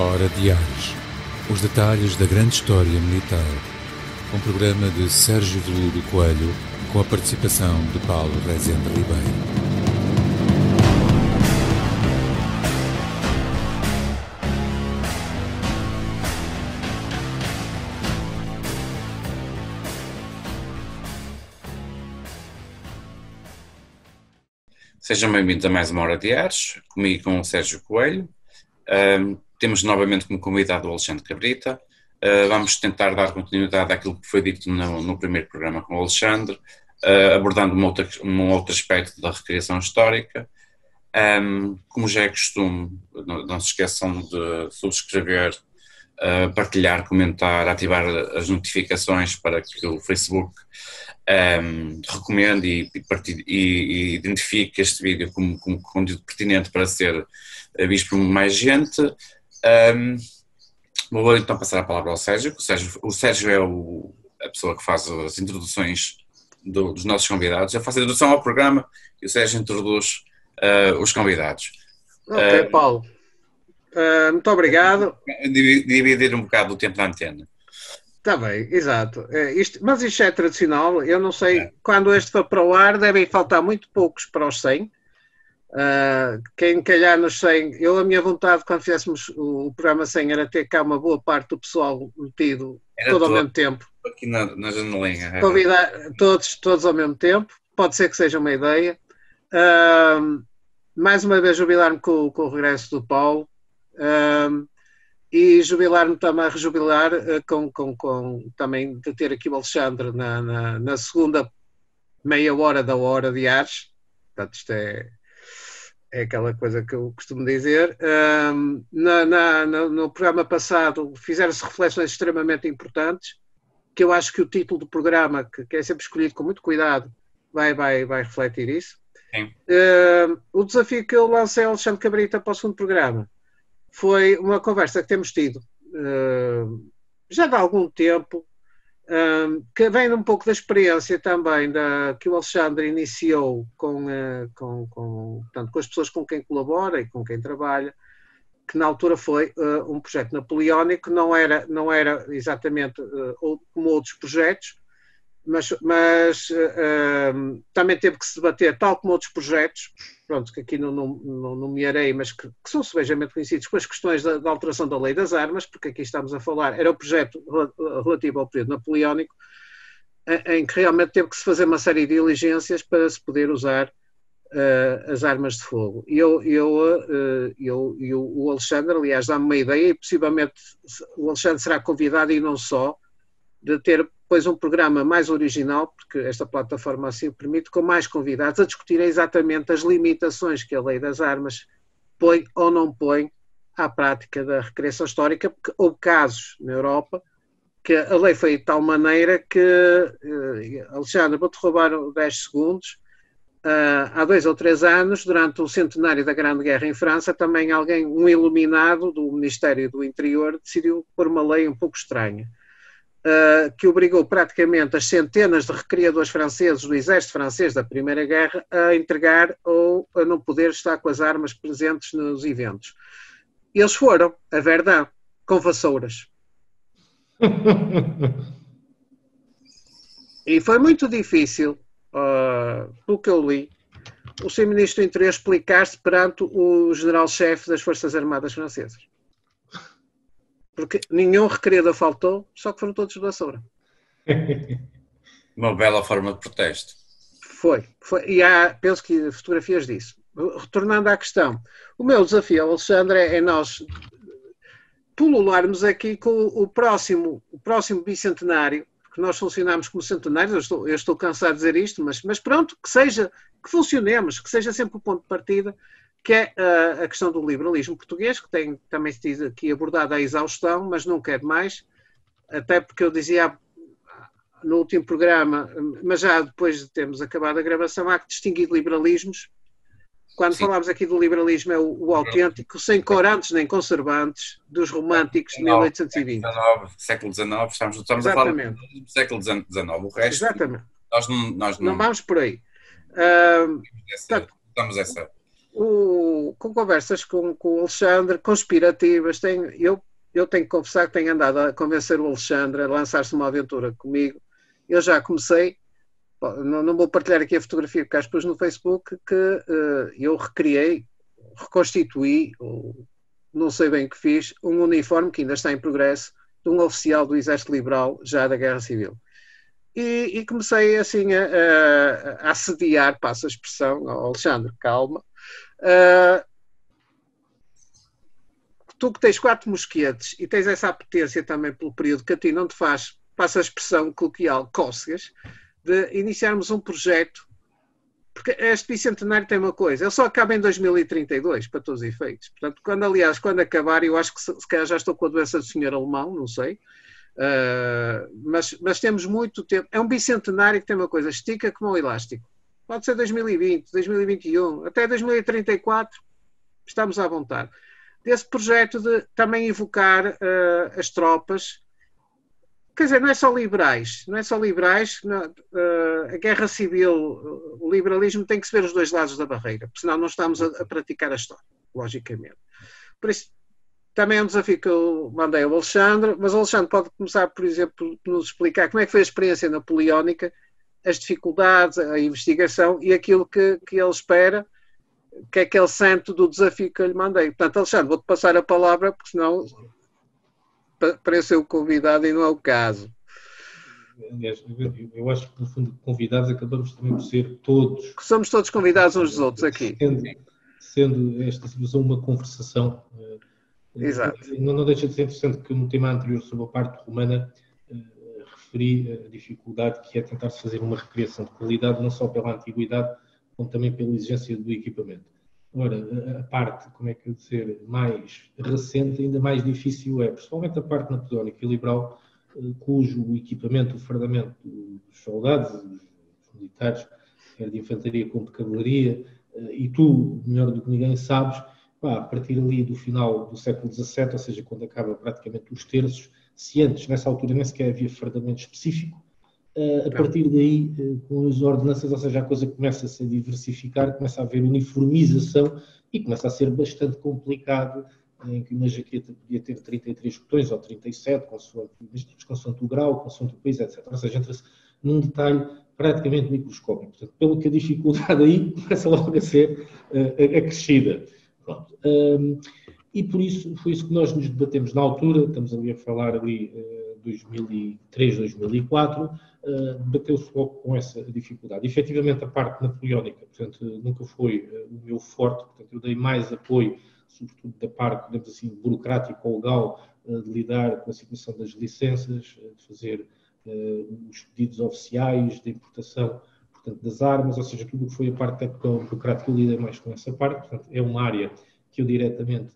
Hora de Ares. Os detalhes da grande história militar. Um programa de Sérgio Veludo Coelho com a participação de Paulo Rezende Ribeiro. Sejam bem-vindos a mais uma Hora de Ares, comigo com o Sérgio Coelho. Uh, temos novamente como convidado o Alexandre Cabrita. Uh, vamos tentar dar continuidade àquilo que foi dito no, no primeiro programa com o Alexandre, uh, abordando um outro, um outro aspecto da recriação histórica. Um, como já é costume, não, não se esqueçam de subscrever, uh, partilhar, comentar, ativar as notificações para que o Facebook um, recomende e, e, e, identifique este vídeo como, como conteúdo pertinente para ser visto por mais gente. Um, vou então passar a palavra ao Sérgio. O Sérgio, o Sérgio é o, a pessoa que faz as introduções do, dos nossos convidados. Eu faço a introdução ao programa e o Sérgio introduz uh, os convidados. Ok, uh, Paulo. Uh, muito obrigado. Dividir um bocado o tempo da antena. Está bem, exato. É, isto, mas isto é tradicional. Eu não sei, é. quando este for para o ar, devem faltar muito poucos para os 100. Uh, quem calhar nos 100, eu a minha vontade quando fizéssemos o, programa 100 era ter cá uma boa parte do pessoal metido era todo ao mesmo tempo. Aqui na, na janelinha. É. Convidar todos, todos ao mesmo tempo, pode ser que seja uma ideia. Uh, mais uma vez jubilar-me com, com, o regresso do Paulo. Uh, e jubilar-me também, rejubilar com, com, com, também de ter aqui o Alexandre na, na, na, segunda meia hora da hora de Ares. Portanto, isto é, é aquela coisa que eu costumo dizer. Um, na, na, no programa passado fizeram-se reflexões extremamente importantes, que eu acho que o título do programa, que, que é sempre escolhido com muito cuidado, vai, vai, vai refletir isso. Uh, o desafio que eu lancei ao Alexandre Cabrita para o segundo programa foi uma conversa que temos tido uh, já há algum tempo, um, que vem um pouco da experiência também da, que o Alexandre iniciou com, uh, com, com, portanto, com as pessoas com quem colabora e com quem trabalha, que na altura foi uh, um projeto napoleónico, não era, não era exatamente uh, como outros projetos, mas, mas uh, também teve que se debater, tal como outros projetos, pronto, que aqui não, não, não nomearei, mas que, que são subejamente conhecidos, com as questões da, da, alteração da lei das armas, porque aqui estamos a falar, era o projeto relativo ao período napoleónico, em, em que realmente teve que se fazer uma série de diligências para se poder usar uh, as armas de fogo. E eu, eu, uh, eu, eu, o Alexandre, aliás, dá-me uma ideia, e possivelmente o Alexandre será convidado e não só, de ter depois um programa mais original, porque esta plataforma assim o permite, com mais convidados a discutir exatamente as limitações que a lei das armas põe ou não põe à prática da recreação histórica, porque houve casos na Europa que a lei foi de tal maneira que, uh, Alexandre, vou-te roubar 10 segundos, uh, há dois ou três anos, durante o centenário da Grande Guerra em França, também alguém, um iluminado do Ministério do Interior, decidiu pôr uma lei um pouco estranha que obrigou praticamente as centenas de recriadores franceses do exército francês da Primeira Guerra a entregar ou a não poder estar com as armas presentes nos eventos. Eles foram a Verdun com vassouras. e foi muito difícil, uh, pelo que eu li, o seu ministro do Interior explicar-se perante o general-chefe das Forças Armadas Francesas. Porque nenhum requerido faltou, só que foram todos da Soura. Uma bela forma de protesto. Foi, foi. E há, penso que fotografias disso. Retornando à questão, o meu desafio, Alexandre, é nós pulularmos aqui com o próximo, o próximo bicentenário, que nós funcionamos como centenários, eu estou, eu estou cansado de dizer isto, mas, mas pronto, que seja, que funcionemos, que seja sempre o ponto de partida que é uh, a questão do liberalismo português, que tem também se diz aqui abordada a exaustão, mas não quer mais, até porque eu dizia no último programa, mas já depois de termos acabado a gravação, há que distinguir liberalismos. Quando Sim. falamos aqui do liberalismo, é o, o, autêntico, sem corantes nem conservantes, dos românticos de 1820. Século XIX, estamos, estamos a falar do século XIX, o resto. Exatamente. Nós não, nós não, não vamos por aí. Uh, essa, portanto, essa o, com conversas com, com o Alexandre, conspirativas, tenho, eu, eu tenho que confessar que tenho andado a convencer o Alexandre a lançar-se uma aventura comigo. Eu já comecei, não, não, vou partilhar aqui a fotografia que acho pus no Facebook, que uh, eu recriei, reconstituí, não sei bem o que fiz, um uniforme que ainda está em progresso, de um oficial do Exército Liberal, já da Guerra Civil. E, e comecei assim a, a, a, assediar, passa a expressão, ao Alexandre, calma. Uh, tu que tens quatro mosquetes e tens essa apetência também pelo período que a ti não te faz, passa a expressão coloquial, cócegas, de iniciarmos um projeto, porque este bicentenário tem uma coisa, ele só acaba em 2032, para todos os efeitos. Portanto, quando, aliás, quando acabar, eu acho que se, se calhar já estou com a doença do senhor alemão, não sei, uh, mas, mas temos muito tempo. É um bicentenário que tem uma coisa, estica como um elástico. Pode ser 2020, 2021, até 2034, estamos à vontade. Desse projeto de também evocar uh, as tropas quer dizer, não é só liberais, não é só liberais, não, uh, a guerra civil, o liberalismo tem que se ver os dois lados da barreira, porque senão não estamos a, a praticar a história, logicamente. Por isso, também é um desafio que eu mandei ao Alexandre, mas o Alexandre pode começar, por exemplo, por nos explicar como é que foi a experiência napoleónica, as dificuldades, a investigação e aquilo que, que ele espera, que é que ele sente do desafio que eu lhe mandei. Portanto, Alexandre, vou-te passar a palavra, porque senão para ser o convidado e não é o caso. Aliás, eu acho que no fundo convidados acabamos também por ser todos. Que somos todos convidados uns dos outros aqui. Sendo, sendo esta situação uma conversação. Eh, Exato. Não, não, deixa de ser interessante que no tema anterior sobre a parte romana referi a dificuldade que é tentar se fazer uma recriação de qualidade, não só pela antiguidade, como também pela exigência do equipamento. Ora, a parte, como é que eu dizer, mais recente, ainda mais difícil é, principalmente a parte napoleónica e liberal, eh, cujo equipamento, o fardamento dos soldados, dos militares, quer de infantaria como de cavalaria, eh, e tu, melhor do que ninguém, sabes, pá, a partir ali do final do século XVII, ou seja, quando acaba praticamente os terços, se antes, nessa altura, nem sequer havia fardamento específico, a partir daí, eh, com as ordenanças, ou seja, a coisa começa a se diversificar, começa a haver uniformização e começa a ser bastante complicado em que uma jaqueta podia ter 33 botões ou 37, consoante, consoante o grau, consoante o país, etc. Ou seja, entra-se num detalhe praticamente microscópico. Portanto, pelo que a dificuldade aí começa logo a ser uh, acrescida. Pronto. Um, e por isso, foi isso que nós nos debatemos na altura, estamos ali a falar ali uh, 2003, 2004, uh, bateu-se logo com essa dificuldade. Efetivamente, a parte napoleónica, portanto, nunca foi uh, o meu forte, portanto, eu dei mais apoio, sobretudo da parte, digamos assim, burocrática ou legal, de lidar com a situação das licenças, de fazer os pedidos oficiais de importação, portanto, das armas, ou seja, tudo o que foi a parte burocrática, eu lidei mais com essa parte, portanto, é uma área que eu diretamente,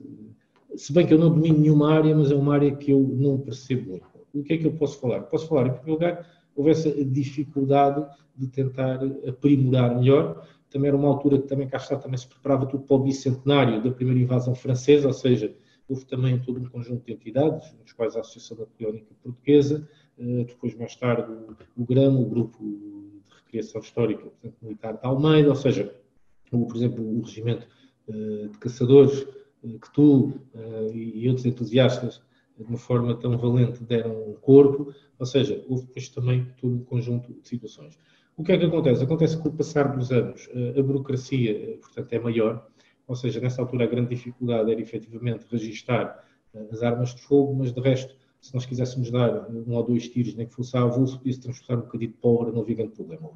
se bem que eu não domino nenhuma área, mas é uma área que eu não percebo muito. O que é que eu posso falar? Posso falar, em primeiro lugar, houve essa dificuldade de tentar aprimorar melhor. Também era uma altura que também cá está, também se preparava tudo para o bicentenário da primeira invasão francesa, ou seja, houve também todo um conjunto de entidades, nos quais a Associação Napoleónica Portuguesa, eh, depois mais tarde o, GRAM, o Grupo de Recriação Histórica portanto, Militar de Almeida, ou seja, por exemplo, o Regimento de Caçadores, eh, que tu e outros entusiastas de uma forma tão valente deram um corpo, ou seja, houve depois também todo um conjunto de situações. O que é que acontece? Acontece que com o passar dos anos eh, a burocracia, eh, portanto, é maior, ou seja, nessa altura a grande dificuldade era efetivamente registar eh, as armas de fogo, mas de resto, se nós quiséssemos dar um ou dois tiros, nem que fosse a avulso, podia-se transportar um bocadinho de pólvora, não havia grande problema.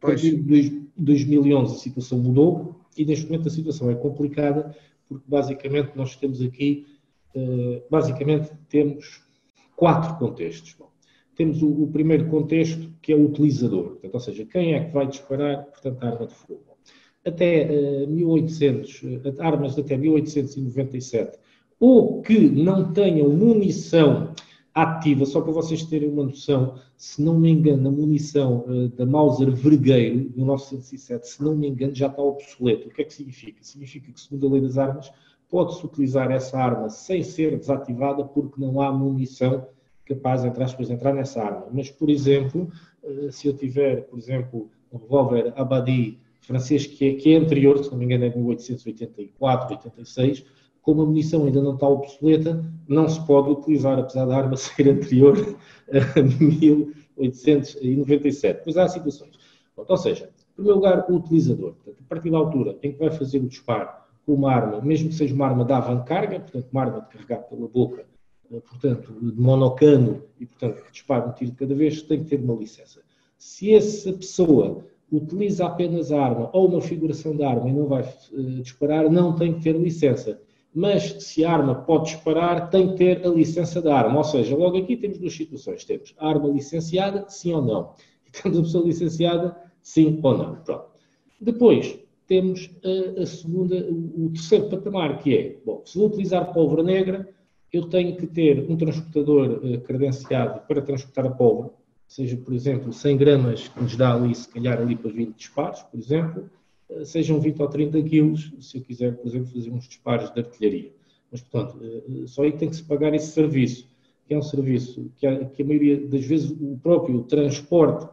Partir de 2011 a situação mudou e neste momento a situação é complicada porque basicamente nós temos aqui eh, basicamente temos quatro contextos. Bom, temos o, o, primeiro contexto, que é o utilizador, portanto, ou seja, quem é que vai disparar, portanto, a arma de fogo. Até uh, 1800, uh, armas até 1897, ou que não tenham munição ativa, só para vocês terem uma noção, se não me engano, a munição uh, da Mauser Vergueiro, de 1907, se não me engano, já está obsoleto. O que é que significa? Significa que, segundo a lei das armas, pode-se utilizar essa arma sem ser desativada porque não há munição capaz, entre aspas, de entrar nessa arma. Mas, por exemplo, eh, se eu tiver, por exemplo, um revólver Abadi francês que é, que é anterior, se não me engano, é de 1884, 86, como a munição ainda não está obsoleta, não se pode utilizar, apesar da arma ser anterior a 1897. Pois há situações. ou seja, em primeiro lugar, o utilizador. Portanto, a partir da altura em que vai fazer o disparo com uma arma, mesmo que seja uma arma de avancarga, portanto, uma arma de carregar pela boca, eh, portanto, de monocano, e, portanto, que dispara um tiro de cada vez, tem que ter uma licença. Se essa pessoa utiliza apenas a arma ou uma figuração da arma e não vai uh, disparar, não tem que ter licença mas se a arma pode disparar, tem que ter a licença da arma. Ou seja, logo aqui temos duas situações. Temos a arma licenciada, sim ou não. E temos a pessoa licenciada, sim ou não. Pronto. Depois, temos a, a, segunda, o terceiro patamar, que é, bom, se vou utilizar pólvora negra, eu tenho que ter um transportador uh, credenciado para transportar a pólvora, seja, por exemplo, 100 gramas, que nos dá ali, se calhar, ali para 20 disparos, por exemplo, sejam 20 ou 30 quilos, se eu quiser, por exemplo, fazer uns disparos de artilharia. Mas, portanto, eh, só aí tem que se pagar esse serviço, que é um serviço que a, que a maioria das vezes o próprio transporte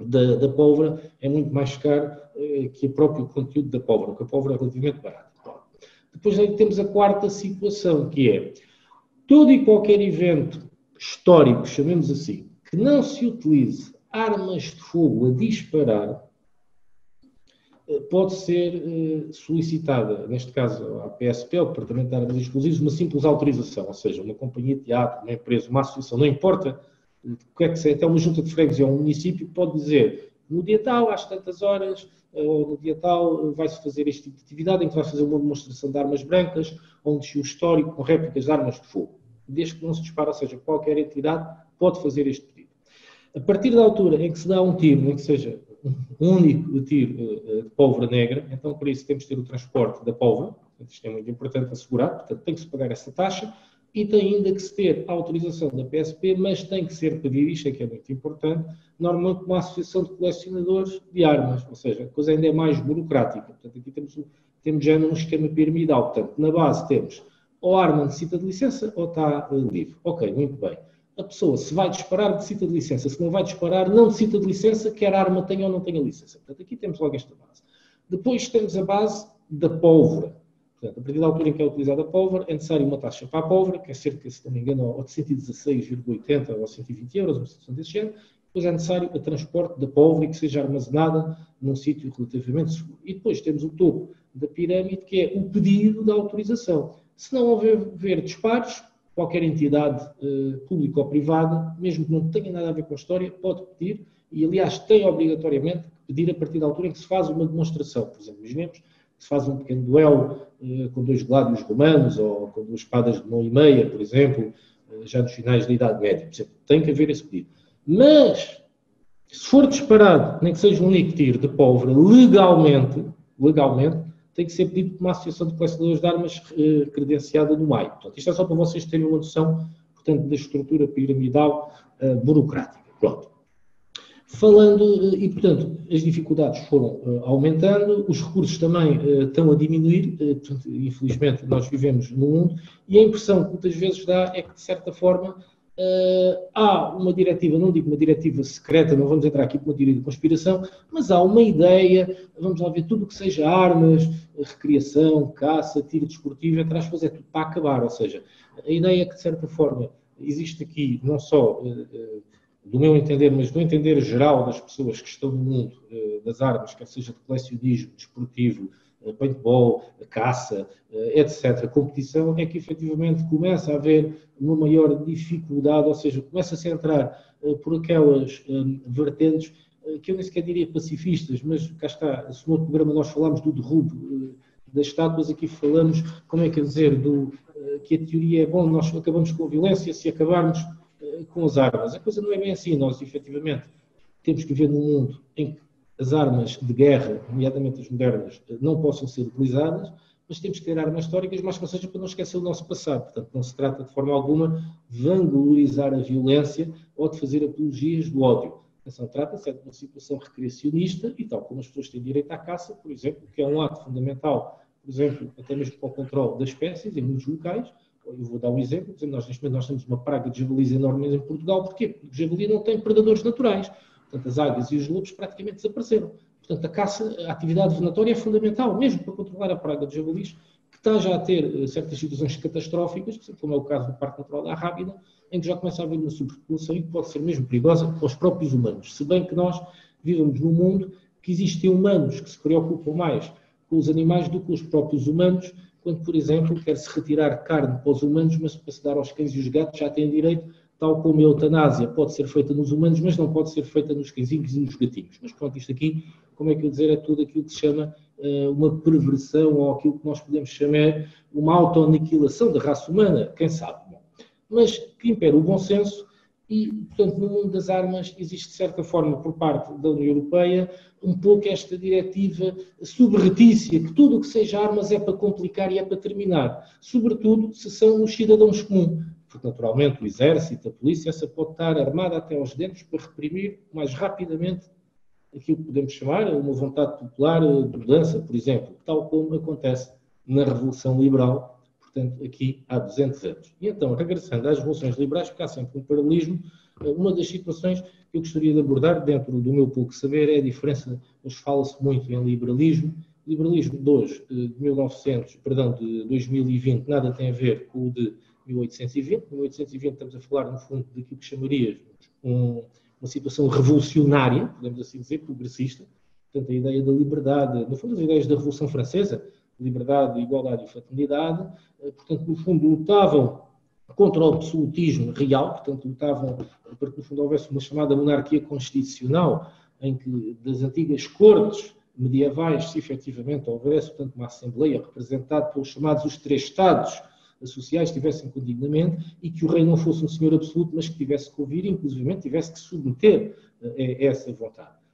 da, da pólvora é muito mais caro eh, que o próprio conteúdo da pólvora, porque a pólvora é relativamente barata. Depois aí temos a quarta situação, que é todo e qualquer evento histórico, chamemos assim, que não se utilize armas de fogo a disparar, eh, pode ser eh, solicitada, neste caso à PSP, ao Departamento de Armas Explosivos, uma simples autorização, ou seja, uma companhia de teatro, uma empresa, uma associação, não importa eh, o que é que seja, até uma junta de freguesia ou um município pode dizer no dia tal, às tantas horas, ou no dia tal, vai-se fazer este tipo de atividade em que vai fazer uma demonstração de armas brancas, onde o histórico com réplicas de armas de fogo. Desde que não se dispara, ou seja, qualquer entidade pode fazer este pedido. A partir da altura em que se dá um tiro, nem que seja um único tiro eh, de pólvora negra, então por isso temos de ter o transporte da pólvora, isto é muito importante assegurar, portanto tem que se pagar essa taxa, e tem ainda que se ter a autorização da PSP, mas tem que ser pedido, isto é que é muito importante, normalmente uma associação de colecionadores de armas, ou seja, a coisa ainda é mais burocrática. Portanto, aqui temos, temos já um esquema piramidal. Portanto, na base temos ou a arma necessita de licença ou está uh, livre. Ok, muito bem a pessoa, se vai disparar, necessita de licença. Se não vai disparar, não necessita de licença, quer a arma tenha ou não tenha licença. Portanto, aqui temos logo esta base. Depois temos a base da pólvora. Portanto, a partir da altura em que é utilizada a pólvora, é necessário uma taxa para a pólvora, que é cerca, se não me engano, de 116,80 ou 120 euros, uma situação desse género. Depois é necessário o transporte da pólvora e que seja armazenada num sítio relativamente seguro. E depois temos o topo da pirâmide, que é o pedido da autorização. Se não houver disparos, qualquer entidade uh, pública ou privada, mesmo que não tenha nada a ver com a história, pode pedir, e aliás tem obrigatoriamente que pedir a partir da altura em que se faz uma demonstração. Por exemplo, imaginemos que se faz um pequeno duelo uh, com dois gládios romanos ou com duas espadas de mão e meia, por exemplo, uh, já nos finais da Idade Média. Por exemplo, tem que haver esse pedido. Mas, se for disparado, nem que seja um tiro de pólvora, legalmente, legalmente, tem que ser pedido por uma associação de colecionadores de armas eh, credenciada no MAI. Portanto, isto é só para vocês terem uma noção, portanto, da estrutura piramidal uh, burocrática. Pronto. Falando, uh, e portanto, as dificuldades foram aumentando, os recursos também estão a diminuir, portanto, infelizmente nós vivemos no mundo, e a impressão que muitas vezes dá é que, de certa forma, Uh, há uma diretiva, não digo uma diretiva secreta, não vamos entrar aqui por uma teoria de conspiração, mas há uma ideia, vamos lá ver tudo o que seja armas, recriação, caça, tiro desportivo, entre aspas, é tudo para acabar. Ou seja, a ideia é que, de certa forma, existe aqui, não só uh, uh, do meu entender, mas do entender geral das pessoas que estão no mundo das armas, quer seja de colecionismo, desportivo, paintball, caça, eh, etc., competição, é que efetivamente começa a haver uma maior dificuldade, ou seja, começa-se a entrar eh, por aquelas eh, vertentes que eu nem sequer diria pacifistas, mas cá está, no outro programa nós falamos do derrubo das estátuas, aqui falamos, como é que é dizer, do, que a teoria é bom, nós acabamos com a violência se acabarmos com as armas. A coisa não é bem assim, nós efetivamente temos que viver num mundo em que as armas de guerra, nomeadamente as modernas, não possam ser utilizadas, mas temos que ter armas históricas, mas que seja para não esquecer o nosso passado. Portanto, não se trata de forma alguma de vanglorizar a violência ou de fazer apologias do ódio. Atenção, trata-se de uma situação recreacionista e tal como as pessoas têm direito à caça, por exemplo, que é um ato fundamental, por exemplo, até mesmo para o controle das espécies em muitos locais. Eu vou dar um exemplo, nós neste momento nós temos uma praga de javalis enormes em Portugal, porquê? Porque o javali não tem predadores naturais Portanto, as águias e os lobos praticamente desapareceram. Portanto, a caça, a atividade venatória é fundamental, mesmo para controlar a praga de jabulis, que está já a ter eh, certas situações catastróficas, como é o caso do Parque Natural da Rábida, em que já começa a haver uma superpopulação e que pode ser mesmo perigosa para os próprios humanos. Se bem que nós vivemos num mundo que existem humanos que se preocupam mais com os animais do que os próprios humanos, quando, por exemplo, quer-se retirar carne para os humanos, mas para se dar aos cães e os gatos já têm direito, tal como a eutanásia pode ser feita nos humanos, mas não pode ser feita nos cãezinhos e nos gatinhos. Mas pronto, isto aqui, como é que eu dizer, é tudo aquilo que se chama uh, uma perversão ou aquilo que nós podemos chamar uma autoaniquilação da raça humana, quem sabe. Mas que impera o bom senso e, portanto, no mundo das armas existe, de certa forma, por parte da União Europeia, um pouco esta diretiva subretícia, que tudo o que seja armas é para complicar e é para terminar, sobretudo se são os cidadãos comuns, porque, naturalmente, o exército, a polícia, essa pode estar armada até aos dentes para reprimir mais rapidamente aquilo que podemos chamar uma vontade popular de mudança, por exemplo, tal como acontece na Revolução Liberal, portanto, aqui há 200 anos. E então, regressando às revoluções liberais, porque há sempre um paralelismo, uma das situações que eu gostaria de abordar dentro do meu pouco saber é a diferença, hoje fala-se muito em liberalismo, liberalismo de hoje, de 1900, perdão, de 2020, nada tem a ver com o de 1820. Em 1820 estamos a falar, no fundo, daquilo que chamaríamos um, uma situação revolucionária, podemos assim dizer, progressista. Portanto, a ideia da liberdade, no fundo, as ideias da Revolução Francesa, liberdade, igualdade e fraternidade, eh, portanto, no fundo, lutavam contra o absolutismo real, portanto, lutavam para que, no fundo, houvesse uma chamada monarquia constitucional, em que das antigas cortes medievais, se efetivamente houvesse, portanto, uma assembleia representada pelos chamados os três Estados sociais, tivessem com dignamente, e que o rei não fosse um senhor absoluto, mas que tivesse que ouvir inclusive, tivesse que submeter eh, a essa vontade.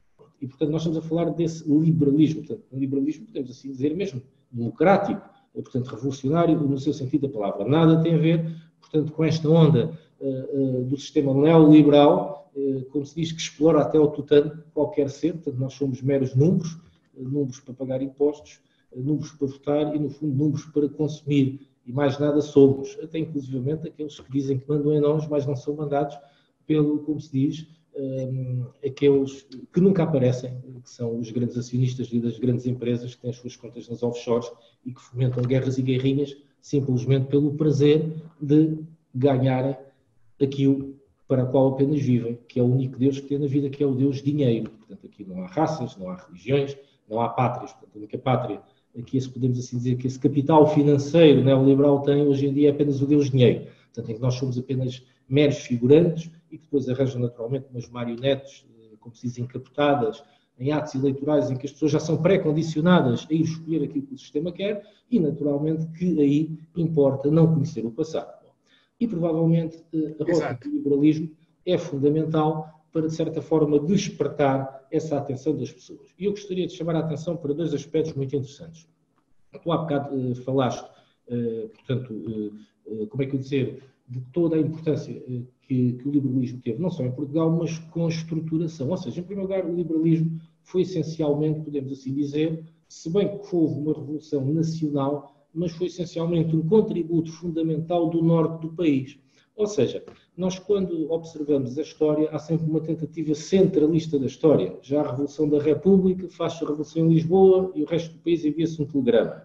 E, portanto, nós estamos a falar desse liberalismo, portanto, um liberalismo, podemos assim dizer mesmo, democrático, portanto, revolucionário no seu sentido da palavra. Nada tem a ver, portanto, com esta onda uh, uh, do sistema neoliberal, uh, como se diz, que explora até o tutano qualquer ser, portanto, nós somos meros números, números para pagar impostos, números para votar e, no fundo, números para consumir. E mais nada somos, até inclusivamente aqueles que dizem que mandam em nós, mas não são mandados pelo, como se diz, um, aqueles que nunca aparecem, que são os grandes acionistas das grandes empresas que têm as suas contas nas offshores e que fomentam guerras e guerrinhas simplesmente pelo prazer de ganharem aquilo para o qual apenas vivem, que é o único Deus que tem na vida, que é o Deus dinheiro. Portanto, aqui não há raças, não há religiões, não há pátrias. Portanto, a única pátria, aqui se podemos assim dizer que esse capital financeiro neoliberal tem hoje em dia é apenas o Deus dinheiro. Portanto, em que nós somos apenas meros figurantes e que depois arranjam naturalmente umas marionetes, eh, como se diz, encapotadas, em atos eleitorais em que as pessoas já são pré-condicionadas a ir escolher aquilo que o sistema quer e, naturalmente, que aí importa não conhecer o passado. E, provavelmente, eh, a rota do liberalismo é fundamental para, de certa forma, despertar essa atenção das pessoas. E eu gostaria de chamar a atenção para dois aspectos muito interessantes. Tu há bocado uh, falaste, uh, portanto, uh, como é que eu dizer, de toda a importância que, que, o liberalismo teve, não só em Portugal, mas com a estruturação. Ou seja, em primeiro lugar, o liberalismo foi essencialmente, podemos assim dizer, se bem que houve uma revolução nacional, mas foi essencialmente um contributo fundamental do norte do país. Ou seja, nós quando observamos a história, há sempre uma tentativa centralista da história. Já a Revolução da República faz-se a Revolução em Lisboa e o resto do país envia-se um telegrama.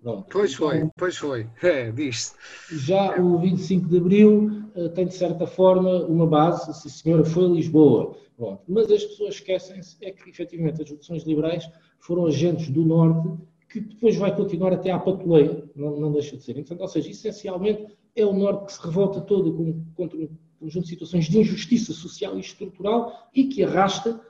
Pronto. Pois foi, pois foi, é, diz-se. Já o 25 de Abril uh, tem, de certa forma, uma base, se a senhora foi a Lisboa. Pronto. Mas as pessoas esquecem-se é que, efetivamente, as revoluções liberais foram agentes do Norte que depois vai continuar até à patuleia, não, não deixa de ser. Então, ou seja, essencialmente é o Norte que se revolta todo contra um conjunto de situações de injustiça social e estrutural e que arrasta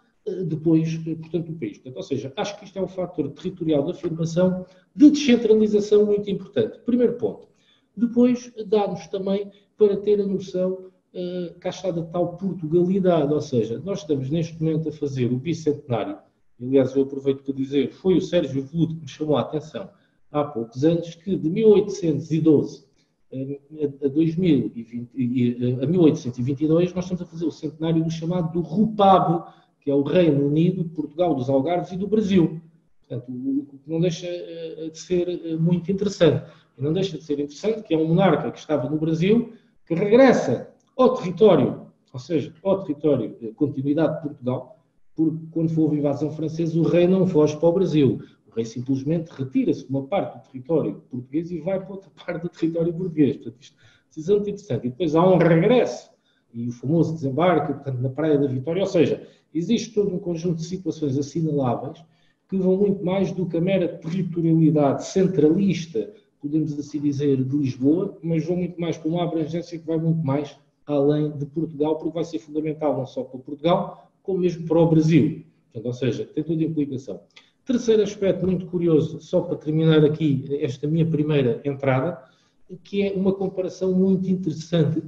depois, eh, portanto, o país. Portanto, ou seja, acho que isto é um fator territorial de afirmação de descentralização muito importante. Primeiro ponto. Depois, dá-nos também para ter a noção uh, cá está da tal Portugalidade, ou seja, nós estamos neste momento a fazer o bicentenário, aliás, eu aproveito para dizer, foi o Sérgio Veludo que me chamou a atenção há poucos anos, que de 1812 a, 2020, a 1822 nós estamos a fazer o centenário do chamado do RUPAB, que é o Reino Unido, Portugal, dos Algarves e do Brasil. Portanto, o que não deixa eh, de ser eh, muito interessante. E não deixa de ser interessante que é um monarca que estava no Brasil, que regressa ao território, ou seja, ao território de continuidade de Portugal, porque quando houve a invasão francesa, o rei não foge para o Brasil. Rei simplesmente retira-se de uma parte do território português e vai para outra parte do território português. Portanto, isto é muito interessante. E depois há um regresso, e o famoso desembarque, portanto, na Praia da Vitória. Ou seja, existe todo um conjunto de situações assinaláveis que vão muito mais do que a mera territorialidade centralista, podemos assim dizer, de Lisboa, mas vão muito mais para uma abrangência que vai muito mais além de Portugal, porque vai ser fundamental não só para Portugal, como mesmo para o Brasil. Portanto, ou seja, tem toda a implicação. Terceiro aspecto muito curioso, só para terminar aqui esta minha primeira entrada, que é uma comparação muito interessante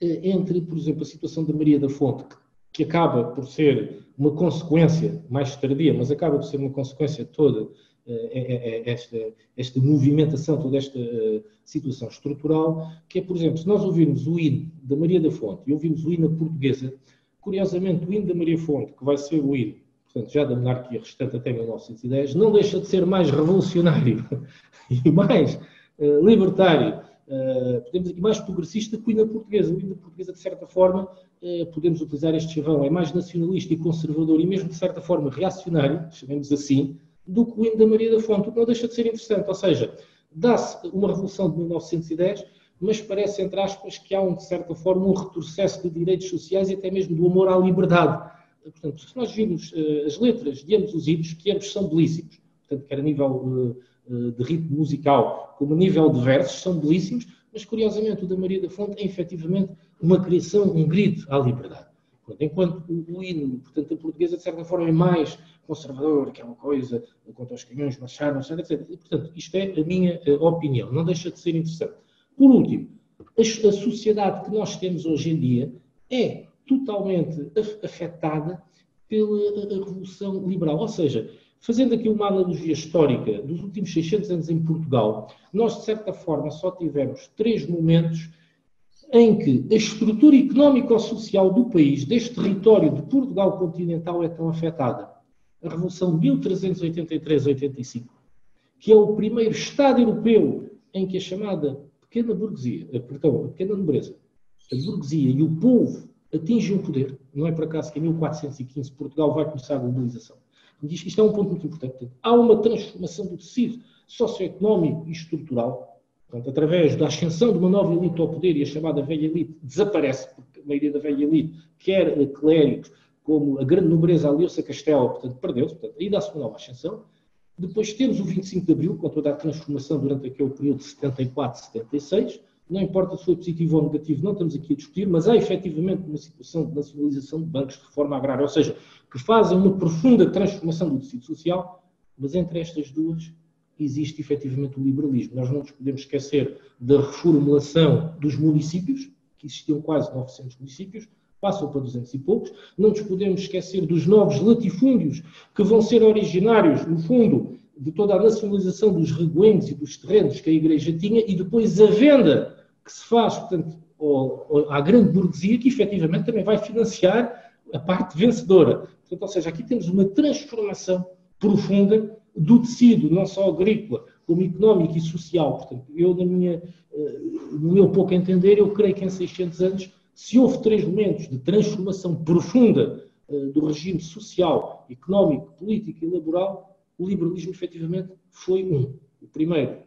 eh, entre, por exemplo, a situação da Maria da Fonte, que acaba por ser uma consequência mais tardia, mas acaba por ser uma consequência toda eh, é, esta, esta movimentação, toda esta eh, situação estrutural, que é, por exemplo, se nós ouvirmos o hino da Maria da Fonte e ouvirmos o hino portuguesa, curiosamente o hino da Maria Fonte, que vai ser o hino, portanto, já da monarquia restante até 1910, não deixa de ser mais revolucionário e mais uh, libertário, uh, podemos dizer, mais progressista que o hino portuguesa. O hino portuguesa, de certa forma, uh, podemos utilizar este chavão, é mais nacionalista e conservador e mesmo, de certa forma, reacionário, chamemos assim, do que o hino da Maria da Fonte, o que não deixa de ser interessante. Ou seja, dá-se uma revolução de 1910, mas parece, entre aspas, que há, um, de certa forma, um retrocesso de direitos sociais e até mesmo do amor à liberdade. Portanto, se nós vimos uh, as letras de ambos os hinos, que ambos são belíssimos, portanto, quer a nível uh, uh, de ritmo musical, como a nível de versos, são belíssimos, mas curiosamente o da Maria da Fonte é efetivamente uma criação, um grito à liberdade. Portanto, enquanto o, o hino, portanto, a portuguesa, de certa forma, é mais conservador, que é uma coisa quanto aos canhões, Machado, etc. E, portanto, isto é a minha opinião, não deixa de ser interessante. Por último, a, a sociedade que nós temos hoje em dia é totalmente afetada pela Revolução Liberal. Ou seja, fazendo aqui uma analogia histórica dos últimos 600 anos em Portugal, nós, de certa forma, só tivemos três momentos em que a estrutura económico-social do país, deste território de Portugal continental, é tão afetada a Revolução de 1383-85, que é o primeiro Estado europeu em que a chamada pequena burguesia, eh, perdão, a pequena nobreza, a burguesia e o povo atingem o poder. Não é por acaso que em 1415 Portugal vai começar a globalização. Isto é um ponto muito importante. Há uma transformação do tecido socioeconómico e estrutural, portanto, através da ascensão de uma nova elite ao poder e a chamada velha elite desaparece, porque a maioria da velha elite, quer clérigos, como a grande nobreza aliou-se a Castelo, portanto, perdeu-se, portanto, aí dá-se uma nova ascensão. Depois temos o 25 de Abril, com toda a transformação durante aquele período de 74, 76. Não importa se foi positivo ou negativo, não estamos aqui a discutir, mas há efetivamente uma situação de nacionalização de bancos, de reforma agrária, ou seja, que fazem uma profunda transformação do tecido social, mas entre estas duas existe efetivamente o liberalismo. Nós não nos podemos esquecer da reformulação dos municípios, que existiam quase 900 municípios, passam para 200 e poucos. Não nos podemos esquecer dos novos latifúndios que vão ser originários, no fundo, de toda a nacionalização dos reguengos e dos terrenos que a Igreja tinha e depois a venda que se faz, portanto, à grande burguesia, que efetivamente também vai financiar a parte vencedora. Portanto, ou seja, aqui temos uma transformação profunda do tecido, não só agrícola, como económico e social. Portanto, eu, na minha, eh, no meu pouco entender, eu creio que em 600 anos se houve três momentos de transformação profunda uh, do regime social, económico, político e laboral, o liberalismo efetivamente foi um. O primeiro,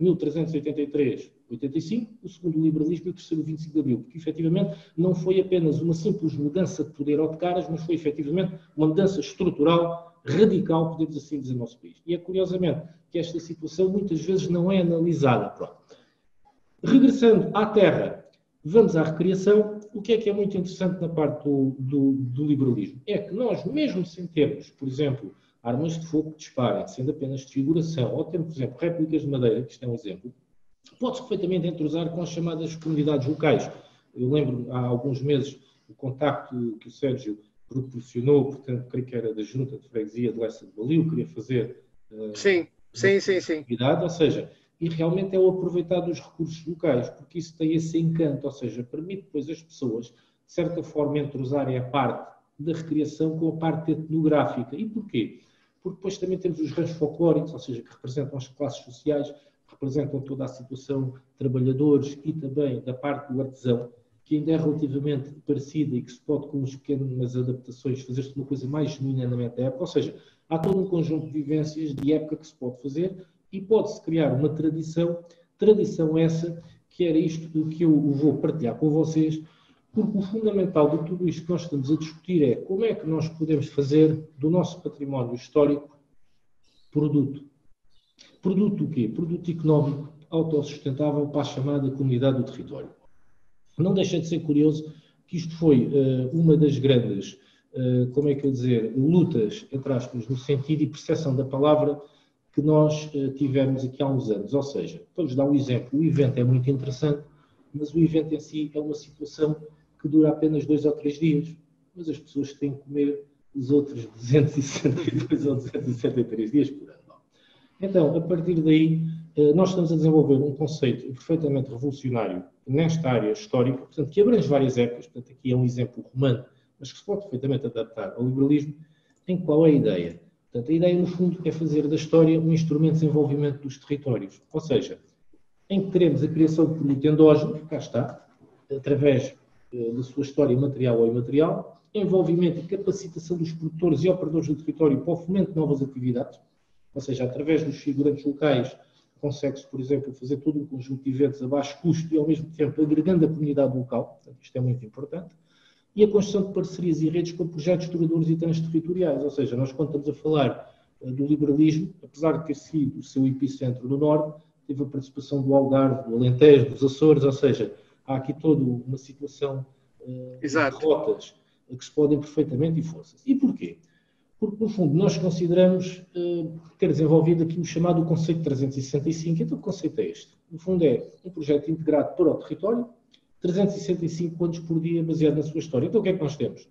1383-85, o segundo, o liberalismo, e o terceiro, 25 de abril, porque efetivamente não foi apenas uma simples mudança de poder ou de caras, mas foi efetivamente uma mudança estrutural, radical, podemos assim dizer, no nosso país. E é curiosamente que esta situação muitas vezes não é analisada. Pronto. Regressando à terra, vamos à recriação o que é que é muito interessante na parte do, do, do liberalismo? É que nós, mesmo sem termos, por exemplo, armas de fogo que disparem, sendo apenas de figuração, ou tendo, por exemplo, réplicas de madeira, que isto é um exemplo, pode-se perfeitamente entrosar com as chamadas comunidades locais. Eu lembro, há alguns meses, o contacto que o Sérgio proporcionou, portanto, creio que era da Junta de Freguesia de Lessa de Balio, queria fazer... Uh, sim, sim, sim, sim. Ou seja, e realmente é o aproveitar dos recursos locais, porque isso tem esse encanto, ou seja, permite depois as pessoas, de certa forma, entrosarem a parte da recriação com a parte etnográfica. E porquê? Porque depois também temos os ranchos folclóricos, ou seja, que representam as classes sociais, representam toda a situação trabalhadores e também da parte do artesão. que ainda é relativamente parecida e que se pode, com as pequenas adaptações, fazer-se uma coisa mais genuinamente da época. Ou seja, há todo um conjunto de vivências de época que se pode fazer e pode-se criar uma tradição, tradição essa que era isto que eu vou partilhar com vocês, porque o fundamental de tudo isto que nós estamos a discutir é como é que nós podemos fazer do nosso património histórico produto. Produto o quê? Produto económico autossustentável para a chamada comunidade do território. Não deixa de ser curioso que isto foi uh, uma das grandes, uh, como é que eu dizer, lutas, entre aspas, no sentido e percepção da palavra que nós uh, tivemos aqui há uns anos. Ou seja, vamos dar um exemplo, o evento é muito interessante, mas o evento em si é uma situação que dura apenas dois ou três dias, mas as pessoas têm que comer os outros 262 ou 263 dias por ano. Então, a partir daí, eh, nós estamos a desenvolver um conceito perfeitamente revolucionário nesta área histórica, portanto, que abrange várias épocas, portanto, aqui é um exemplo romano, mas que se pode perfeitamente adaptar ao liberalismo, em qual é a ideia? Portanto, a ideia, no fundo, é fazer da história um instrumento de desenvolvimento dos territórios, ou seja, em que teremos a criação de produto endógeno, cá está, através eh, da sua história material ou imaterial, envolvimento e capacitação dos produtores e operadores do território para o fomento de novas atividades, ou seja, através dos figurantes locais, consegue-se, por exemplo, fazer todo um conjunto de eventos a baixo custo e, ao mesmo tempo, agregando a comunidade local, portanto, isto é muito importante, e a construção de parcerias e redes com projetos duradouros e transterritoriais, ou seja, nós quando estamos a falar uh, do liberalismo, apesar de ter sido o seu epicentro no Norte, teve a participação do Algarve, do Alentejo, dos Açores, ou seja, há aqui toda uma situação uh, de rotas que se podem perfeitamente e forças. E porquê? Porque, no fundo, nós consideramos uh, ter desenvolvido aqui o chamado conceito 365. Então, o conceito é este. No fundo, é um projeto integrado para o território, 365 anos por dia, baseado na sua história. Então, o que é que nós temos?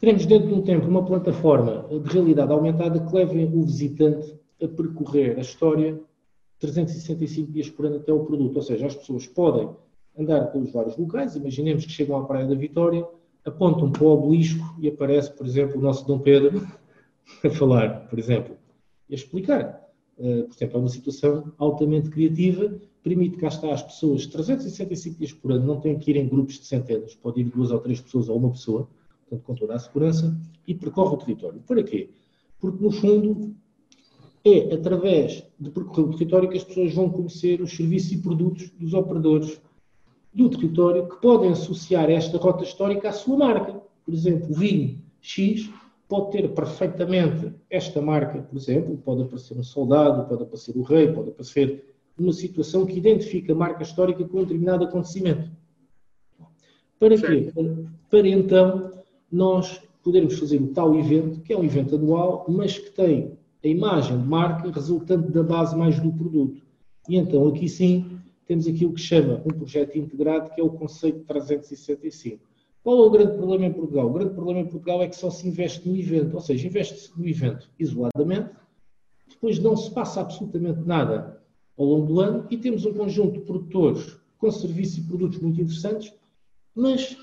Teremos, dentro de um tempo, uma plataforma de realidade aumentada que leve o visitante a percorrer a história 365 dias por ano até o produto. Ou seja, as pessoas podem andar pelos vários locais, imaginemos que chegam à Praia da Vitória, apontam para o obelisco e aparece, por exemplo, o nosso Dom Pedro a falar, por exemplo, e a explicar. Uh, por exemplo, é uma situação altamente criativa, permite cá está as pessoas 365 dias por ano, não têm que ir em grupos de centenas, pode ir duas ou três pessoas ou uma pessoa, portanto, com toda a segurança, e percorre o território. Para quê? Porque, no fundo, é através de percorrer o território que as pessoas vão conhecer os serviços e produtos dos operadores do território que podem associar esta rota histórica à sua marca. Por exemplo, o vinho X pode ter perfeitamente esta marca, por exemplo, pode aparecer um soldado, pode aparecer o rei, pode aparecer uma situação que identifica a marca histórica com um determinado acontecimento. Para quê? Para então nós podermos fazer o tal evento, que é um evento anual, mas que tem a imagem de marca resultante da base mais do produto. E então aqui sim temos aquilo que chama um projeto integrado, que é o conceito 365. Qual é o grande problema em Portugal? O grande problema em Portugal é que só se investe no evento, ou seja, investe-se no evento isoladamente, depois não se passa absolutamente nada ao longo do ano e temos um conjunto de produtores com serviços e produtos muito interessantes, mas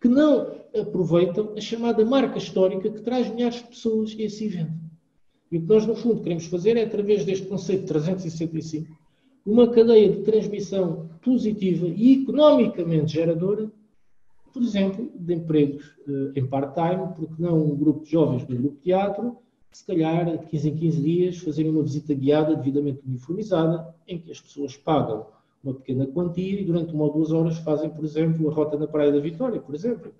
que não aproveitam a chamada marca histórica que traz milhares de pessoas a esse evento. E o que nós, no fundo, queremos fazer é, através deste conceito 365, uma cadeia de transmissão positiva e economicamente geradora, por exemplo, de empregos eh, em part-time, porque não um grupo de jovens do grupo de teatro, se calhar de 15 em 15 dias fazerem uma visita guiada devidamente uniformizada, em que as pessoas pagam uma pequena quantia e durante uma ou duas horas fazem, por exemplo, a rota na Praia da Vitória, por exemplo.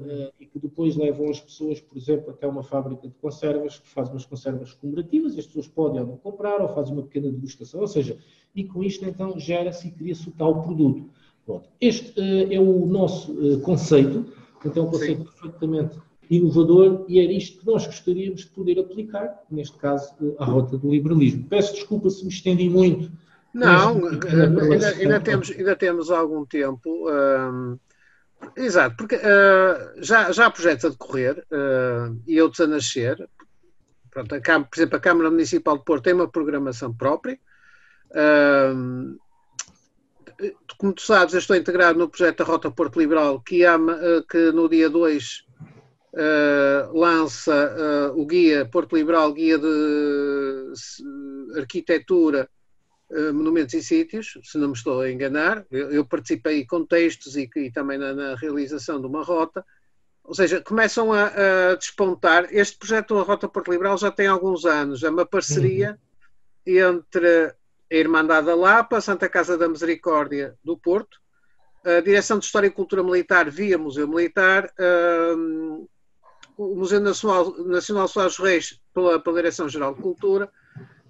Uh, e que depois levam as pessoas, por exemplo, até uma fábrica de conservas que faz umas conservas comemorativas e as pessoas podem ou não comprar ou fazem uma pequena degustação. Ou seja, e com isto então gera-se e cria-se o tal produto. Pronto. Este uh, é o nosso uh, conceito, então é um conceito Sim. perfeitamente inovador e era isto que nós gostaríamos de poder aplicar, neste caso, à rota do liberalismo. Peço desculpa se me estendi muito. Não, ainda, ainda, temos, ainda temos algum tempo. Exato, porque já, já há projetos a decorrer e outros a nascer. Pronto, a por exemplo, a Câmara Municipal de Porto tem uma programação própria, como tu sabes, eu estou integrado no projeto da Rota Porto Liberal, que, ama, que no dia 2 uh, eh, lança uh, o guia Porto Liberal, guia de arquitetura uh, monumentos e sítios, se não me estou a enganar. Eu, eu participei com textos e, e também na, na, realização de uma rota. Ou seja, começam a, a, despontar. Este projeto da Rota Porto Liberal já tem alguns anos. É uma parceria uhum. entre a Irmandade da Lapa, Santa Casa da Misericórdia do Porto, a Direção de História e Cultura Militar via Museu Militar, um, o Museu Nacional, Nacional Soares Reis pela, pela Direção-Geral de Cultura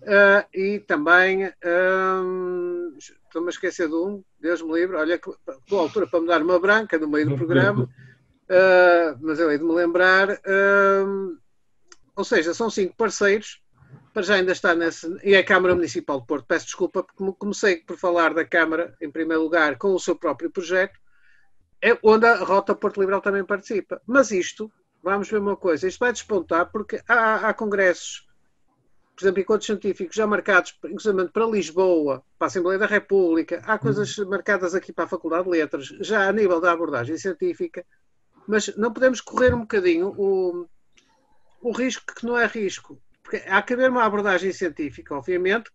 uh, e também, um, estou-me a esquecer de um, Deus me livre, olha, boa altura para me dar uma branca no meio do programa, uh, mas eu hei de me lembrar, ou seja, são cinco parceiros, para já ainda está nesse, e é a Câmara Municipal de Porto, peço desculpa, porque comecei por falar da Câmara, em primeiro lugar, com o seu próprio projeto, é onde a Rota Porto Liberal também participa. Mas isto, vamos ver uma coisa, isto vai despontar porque há, há congressos, por exemplo, encontros científicos já marcados, inclusive para Lisboa, para a Assembleia da República, há coisas uhum. marcadas aqui para a Faculdade de Letras, já a nível da abordagem científica, mas não podemos correr um bocadinho o, o risco que não é risco porque há que haver uma abordagem científica, obviamente.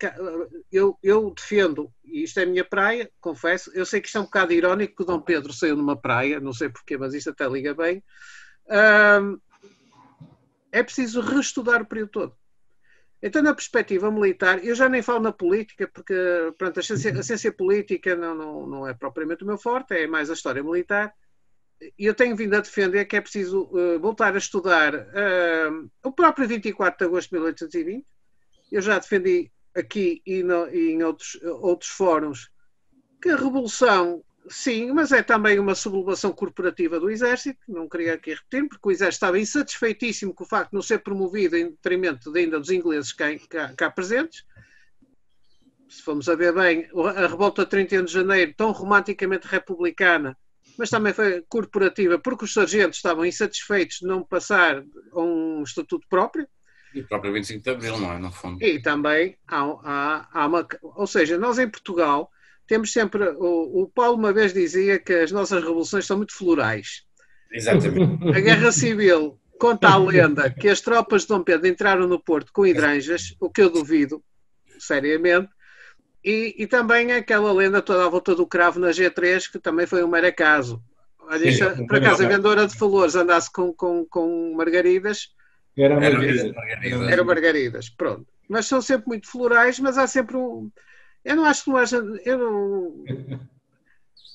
Eu, eu, defendo, e isto é a minha praia, confesso, eu sei que isto é um bocado irónico que o Dom Pedro saiu numa praia, não sei porquê, mas isto até liga bem. é preciso reestudar o período todo. Então, na perspectiva militar, eu já nem falo na política, porque pronto, a, ciência, a ciência política não, não, não é propriamente o meu forte, é mais a história militar eu tenho vindo a defender que é preciso uh, voltar a estudar uh, o próprio 24 de agosto de 1820. Eu já defendi aqui e, no, e em outros, outros fóruns que a revolução, sim, mas é também uma sublevação corporativa do Exército. Não queria aqui repetir, porque o Exército estava insatisfeitíssimo com o facto de não ser promovido em detrimento de ainda dos ingleses cá, cá, cá presentes se formos a ver bem, a revolta de 31 de janeiro, tão romanticamente republicana, mas também foi corporativa, porque os sargentos estavam insatisfeitos de não passar a um estatuto próprio. E o próprio 25 de Abril, não é? No fundo. E também há, há, há uma. Ou seja, nós em Portugal temos sempre. O, o Paulo uma vez dizia que as nossas revoluções são muito florais. Exatamente. A Guerra Civil conta a lenda que as tropas de Dom Pedro entraram no Porto com hidranjas, o que eu duvido, seriamente, e, e, também aquela lenda toda à volta do cravo na G3, que também foi um mero acaso. Olha, Sim, por acaso a vendedora de flores andasse com, com, com margaridas. Era margaridas. Era margaridas, pronto. Mas são sempre muito florais, mas há sempre um. Eu não acho que não haja. Eu não...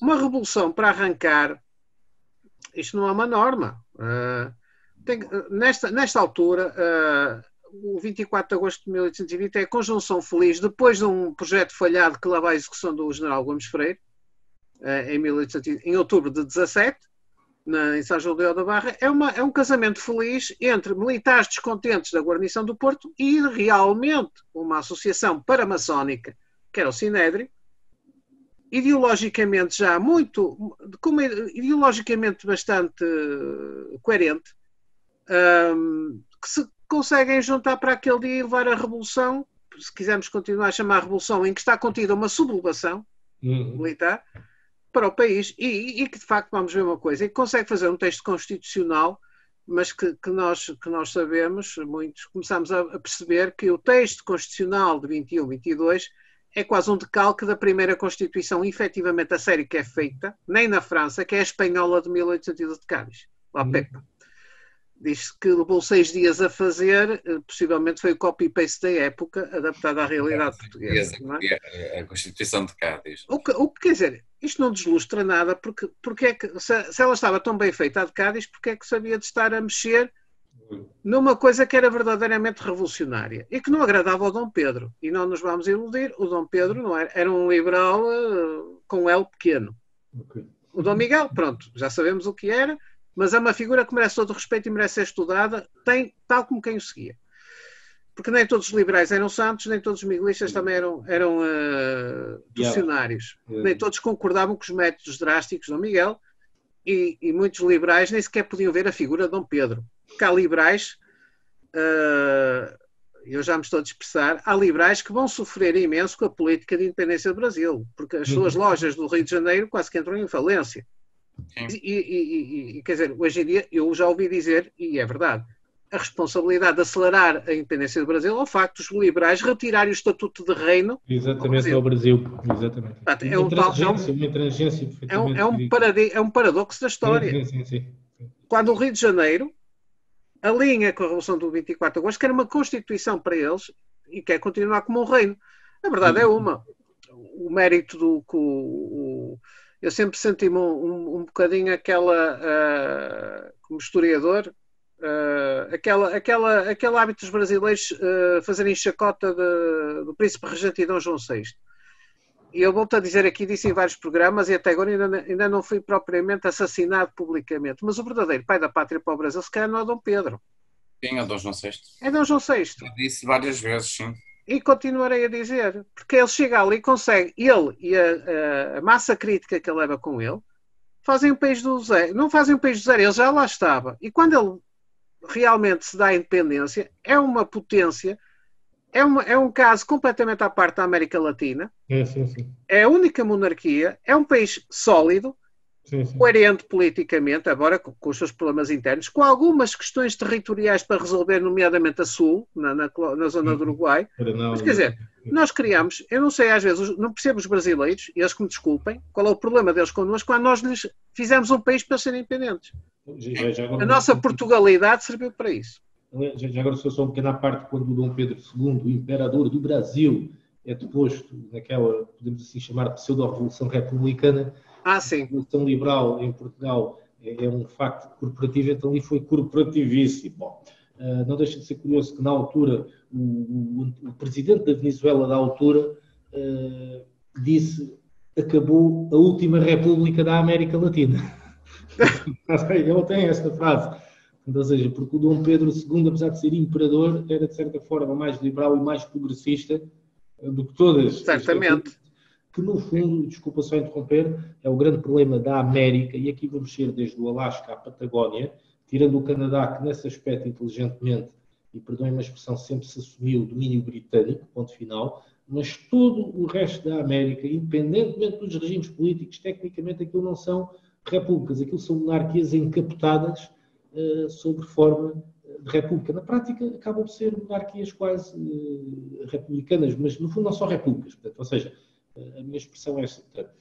Uma revolução para arrancar, isto não é uma norma. Uh, tem, nesta, nesta altura, uh, o 24 de agosto de 1820 é a conjunção feliz, depois de um projeto falhado que leva à execução do general Gomes Freire, eh, em, 18, em outubro de 17, na, em São de da Barra, é, é um casamento feliz entre militares descontentes da guarnição do Porto e realmente uma associação paramaçónica, que era o Sinédrio, ideologicamente já muito, como ideologicamente bastante coerente, um, que se conseguem juntar para aquele dia e levar a revolução, se quisermos continuar a chamar a revolução, em que está contida uma sublevação uhum. militar para o país e, e, que de facto vamos ver uma coisa, e que consegue fazer um texto constitucional, mas que, que nós, que nós sabemos, muitos começamos a, a perceber que o texto constitucional de 21, 22 é quase um decalque da primeira Constituição efetivamente a sério que é feita, nem na França, que é a espanhola de 1812 de Cádiz, lá uhum. Pepa diz que levou seis dias a fazer, eh, possivelmente foi o copy-paste da época, adaptado à realidade é, portuguesa. É? A Constituição de Cádiz. O que, o que quer dizer, isto não deslustra nada, porque, porque é que, se, se, ela estava tão bem feita a de Cádiz, porque é que sabia de estar a mexer numa coisa que era verdadeiramente revolucionária e que não agradava ao Dom Pedro. E não nos vamos iludir, o Dom Pedro não era, era um liberal uh, com L pequeno. Okay. O Dom Miguel, pronto, já sabemos o que era, mas é uma figura que merece todo o respeito e merece ser estudada, tem, tal como quem o seguia. Porque nem todos os liberais eram santos, nem todos os miguelistas também eram, eram uh. Yeah. Nem todos concordavam com os métodos drásticos de Dom Miguel e, e, muitos liberais nem sequer podiam ver a figura de Dom Pedro. Porque há liberais, uh, eu já me estou a expressar, há liberais que vão sofrer imenso com a política de independência do Brasil, porque as suas uhum. lojas do Rio de Janeiro quase que entram em falência. E, e, e, quer dizer, hoje em dia eu já ouvi dizer, e é verdade, a responsabilidade de acelerar a independência do Brasil ao facto dos liberais retirarem o estatuto de reino. Exatamente, ao Brasil. Ao Brasil. Exatamente. Portanto, é, um tal, é, um, é, um, é, um é um paradoxo da história. Sim, sim, sim, Quando o Rio de Janeiro alinha com a Revolução do 24 de Agosto, quer uma Constituição para eles e quer continuar como um reino. A verdade é uma. O mérito do que o, eu sempre senti-me um, um, um, bocadinho aquela, uh, como historiador, Uh, aquela, aquela, aquele hábito dos brasileiros uh, fazerem chacota de, do príncipe regente Dom João VI. E eu volto a dizer aqui, disse em vários programas, e até agora ainda, ainda não fui propriamente assassinado publicamente, mas o verdadeiro pai da pátria para o Brasil, se calhar não é Dom Pedro. Sim, é Dom João VI. É Dom João VI. Eu disse várias vezes, sim. E continuarei a dizer, porque ele chega ali e consegue, ele e a, a, massa crítica que ele leva com ele, fazem o país do zero. Não fazem o país do zero, ele já lá estava. E quando ele realmente se dá a independência, é uma potência, é, uma, é um caso completamente à parte da América Latina, é, sim, sim. é a única monarquia, é um país sólido, sim, coerente politicamente, agora com, com, os seus problemas internos, com algumas questões territoriais para resolver, nomeadamente a sul, na, na, na zona do Uruguai. Mas quer dizer, nós criamos, eu não sei às vezes, não percebo os brasileiros, e eles que me desculpem, qual é o problema deles connosco, quando nós lhes fizemos um país para serem independentes. Agora, a nossa Portugalidade serviu para isso. Já, já agora, só um pequena parte, quando o Dom Pedro II, o imperador do Brasil, é deposto naquela, podemos assim chamar, pseudo-revolução republicana, ah, sim. a revolução liberal em Portugal é, é, um facto corporativo, então ali foi corporativíssimo. Bom, uh, não deixa de ser curioso que na altura o, o, o presidente da Venezuela da altura uh, disse acabou a última república da América Latina. Ele tem esta frase. Ou seja, porque o Dom Pedro II, apesar de ser imperador, era de certa forma mais liberal e mais progressista do que todas. Certamente. Que no fundo, desculpa só interromper, é o grande problema da América, e aqui vamos ser desde o Alasca à Patagónia, tirando o Canadá, que nesse aspecto inteligentemente, e perdoem a expressão, sempre se assumiu o domínio britânico, ponto final, mas todo o resto da América, independentemente dos regimes políticos, tecnicamente aquilo não são repúblicas, aquilo são monarquias encapotadas uh, sobre forma de república. Na prática, acabam por ser monarquias quase uh, republicanas, mas no fundo não são repúblicas. Portanto, ou seja, a minha expressão é esta. Portanto,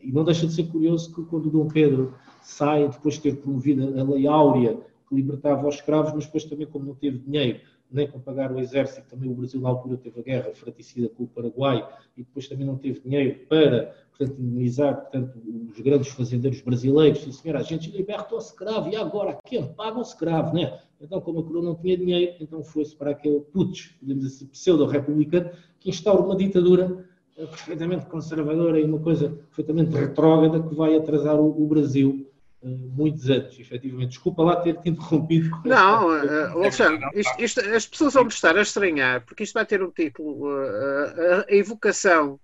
e não deixa de ser curioso que quando Dom Pedro sai, depois de ter promovido a Lei Áurea, que libertava os escravos, mas depois também, como não teve dinheiro nem para pagar o exército, também o Brasil na altura teve a guerra fratricida com o Paraguai, e depois também não teve dinheiro para portanto, indemnizar portanto, os grandes fazendeiros brasileiros, sim senhor, a gente libertou o escravo, e agora quem paga o escravo, né? Então, como a coroa não tinha dinheiro, então foi-se para aquele putsch, podemos dizer, pseudo-republicano, que instaura uma ditadura eh, perfeitamente conservadora e uma coisa perfeitamente retrógrada que vai atrasar o, o Brasil uh, muitos anos, efetivamente. Desculpa lá ter-te interrompido. Não, uh, Alexandre, isto, isto, as pessoas vão estar a estranhar, porque isto vai ter um título, uh, a evocação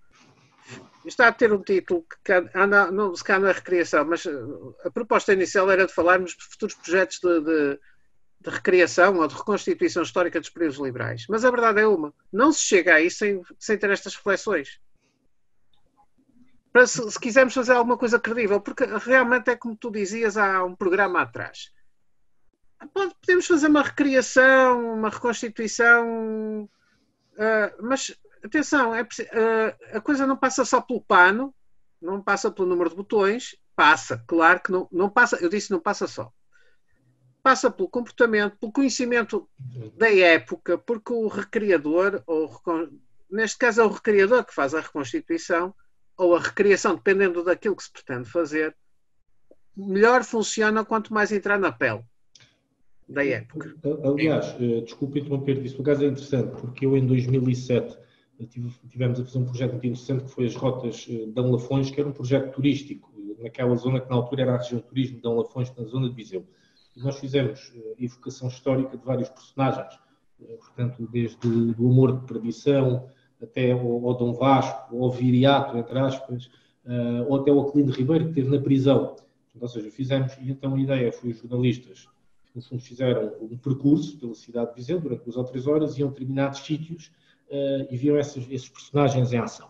está a ter um título que anda, não, se calhar não é recriação, mas a proposta inicial era de falarmos de futuros projetos de, de, de, recriação ou de reconstituição histórica dos períodos liberais. Mas a verdade é uma: não se chega aí sem, sem ter estas reflexões. Para se, se quisermos fazer alguma coisa credível, porque realmente é como tu dizias há um programa atrás. Podemos fazer uma recriação, uma reconstituição, uh, mas atenção, é, uh, a coisa não passa só pelo pano, não passa pelo número de botões, passa, claro que não, não passa, eu disse não passa só. Passa pelo comportamento, pelo conhecimento da época, porque o recriador, ou neste caso é o recriador que faz a reconstituição, ou a recriação, dependendo daquilo que se pretende fazer, melhor funciona quanto mais entrar na pele da época. Aliás, eh, desculpe interromper, isso por acaso é interessante, porque eu em 2007 tivemos a fazer um projeto muito interessante que foi as Rotas eh, de Lafões, que era um projeto turístico, naquela zona que na altura era a região de turismo de Lafões, na zona de Viseu. E nós fizemos eh, evocação histórica de vários personagens, eh, portanto, desde o amor de perdição até ao, Dom Vasco, ao Viriato, entre aspas, ou até ao Aquilino Ribeiro, que esteve na prisão. Ou seja, fizemos, e então a ideia foi os jornalistas, no fundo fizeram um percurso pela cidade de Viseu durante duas ou três horas, iam a determinados sítios e viam esses, esses, personagens em ação.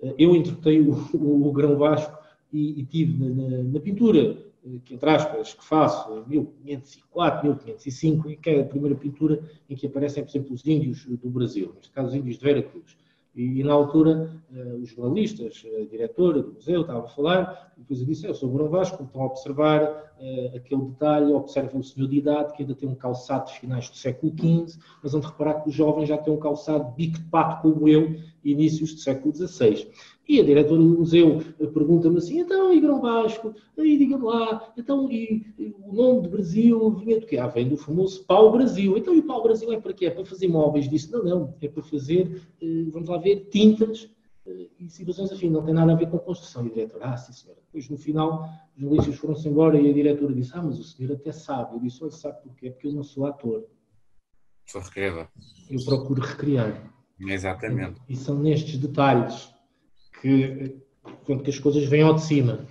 Uh, eu interpretei o, o, o Grão Vasco e, e tive na, na, pintura que entre aspas, que faço em 1504, 1505, e que é a primeira pintura em que aparecem, por exemplo, os índios do Brasil, neste caso os índios de Vera Cruz. E, e na altura, uh, os jornalistas, a diretora do museu estava a falar, e depois eu disse, eu sou Bruno Vasco, estão a observar uh, aquele detalhe, observa o senhor de idade que ainda tem um calçado de finais do século XV, mas onde reparar que os jovens já têm um calçado bico de pato como eu, inícios do século XVI. E a diretora do museu pergunta-me assim, então, e Grão Vasco, aí diga-me lá, então, e, e, o nome de Brasil vinha do quê? Ah, vem do famoso pau-brasil. Então, e o pau-brasil é para quê? É para fazer móveis? Disse, não, não, é para fazer, eh, vamos lá ver, tintas eh, e situações afins, não tem nada a ver com construção. E a diretora, ah, sim senhora. Depois, no final, os jornalistas foram-se embora e a diretora disse, ah, mas o senhor até sabe. Eu disse, olha, sabe porquê? Porque eu não sou ator. Sou recriador. Eu procuro recriar. Exatamente. E são nestes detalhes que, que as coisas vêm ao de cima.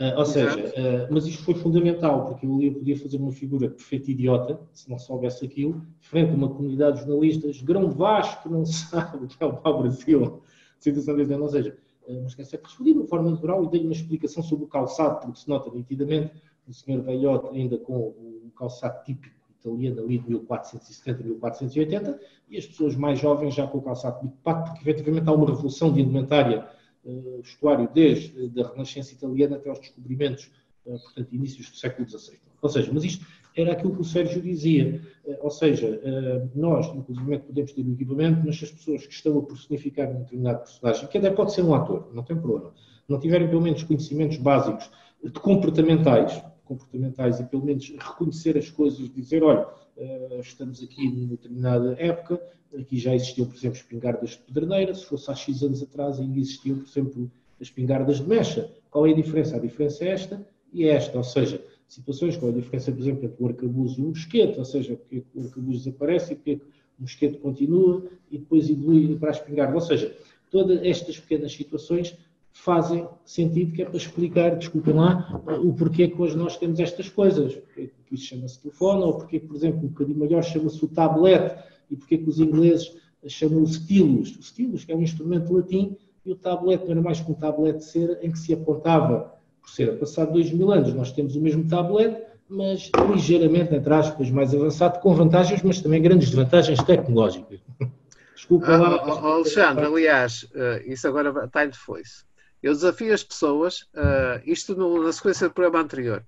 Uh, ou seja, uh, mas isto foi fundamental, porque eu podia fazer uma figura perfeita idiota, se não soubesse aquilo, frente a uma comunidade de jornalistas, grão vasco, não sabe o que é o Brasil, situação dizendo, ou seja, uh, mas quer ser respondi de uma forma natural e dei uma explicação sobre o calçado, porque se nota nitidamente o senhor velhote ainda com o calçado típico italiano ali de 1470, 1480, e as pessoas mais jovens já com o calçado de pato, porque efetivamente há uma revolução de indumentária uh, vestuário desde a Renascença italiana até aos descobrimentos, uh, portanto, inícios do século XVI. Ou seja, mas isto era aquilo que o Sérgio dizia, uh, ou seja, nós, inclusive, podemos ter o equipamento, mas se as pessoas que estão a personificar um determinado personagem, que até pode ser um ator, não tem problema, não tiverem pelo menos conhecimentos básicos de comportamentais, comportamentais e pelo menos reconhecer as coisas, dizer, olha, estamos aqui numa determinada época, Aqui já existiam, por exemplo, espingardas de pedreneira, se fosse há X anos atrás ainda existiam, por exemplo, as espingardas de mecha. Qual é a diferença? A diferença é esta e esta, ou seja, situações, qual é a diferença, por exemplo, entre o arcabuz e o mosquete, ou seja, porque é o arcabuz desaparece e porque é o mosquete continua e depois evolui para a espingarda. Ou seja, todas estas pequenas situações fazem sentido que é para explicar, desculpem lá, o porquê que hoje nós temos estas coisas. Porque isso chama-se telefone, ou porque, por exemplo, um bocadinho maior chama-se o tablet, e porque que os ingleses chamam o stylus. O stylus, que é um instrumento latim, e o tablet não era mais que um tablet de cera em que se apontava por cera. Passado dois mil anos, nós temos o mesmo tablet, mas ligeiramente, entre aspas, mais avançado, com vantagens, mas também grandes desvantagens tecnológicas. Desculpa ah, lá. Alexandre, aliás, uh, isso agora está de foice. Eu desafio as pessoas, uh, isto no, na sequência do programa anterior,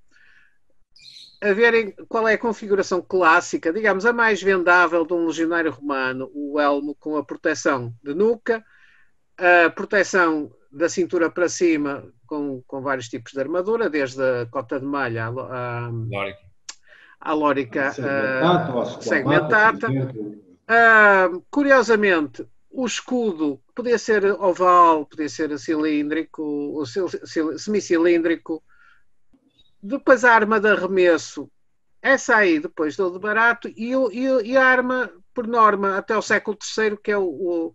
a verem qual é a configuração clássica, digamos, a mais vendável de um legionário romano, o elmo com a proteção de nuca, a proteção da cintura para cima com, com vários tipos de armadura, desde a cota de malha à, à lórica segmentada. Uh, curiosamente, o escudo podia ser oval, podia ser cilíndrico, semicilíndrico, depois a arma de arremesso, essa aí depois deu de barato, e, e, e, a arma, por norma, até o século III, que é o, o,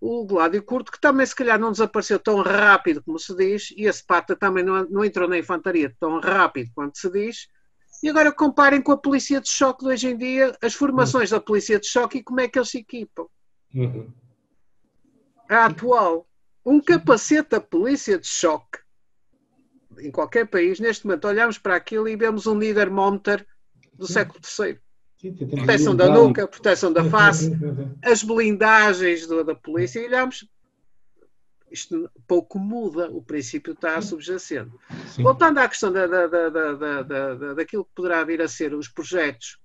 o Gládio Curto, que também se calhar não desapareceu tão rápido como se diz, e a Spata também não, não entrou na infantaria tão rápido quanto se diz. E agora comparem com a polícia de choque de hoje em dia, as formações uhum. da polícia de choque e como é que eles se equipam. Uhum. A atual. Um capacete da polícia de choque em qualquer país, neste momento olhamos para aquilo e vemos um Niedermonter do Sim. século III. Sim, proteção da nuca, proteção da face, as blindagens do, da polícia, e olhamos. Isto pouco muda, o princípio está subjacente. Sim. Voltando à questão da, da, da, da, daquilo que poderá vir a ser os projetos,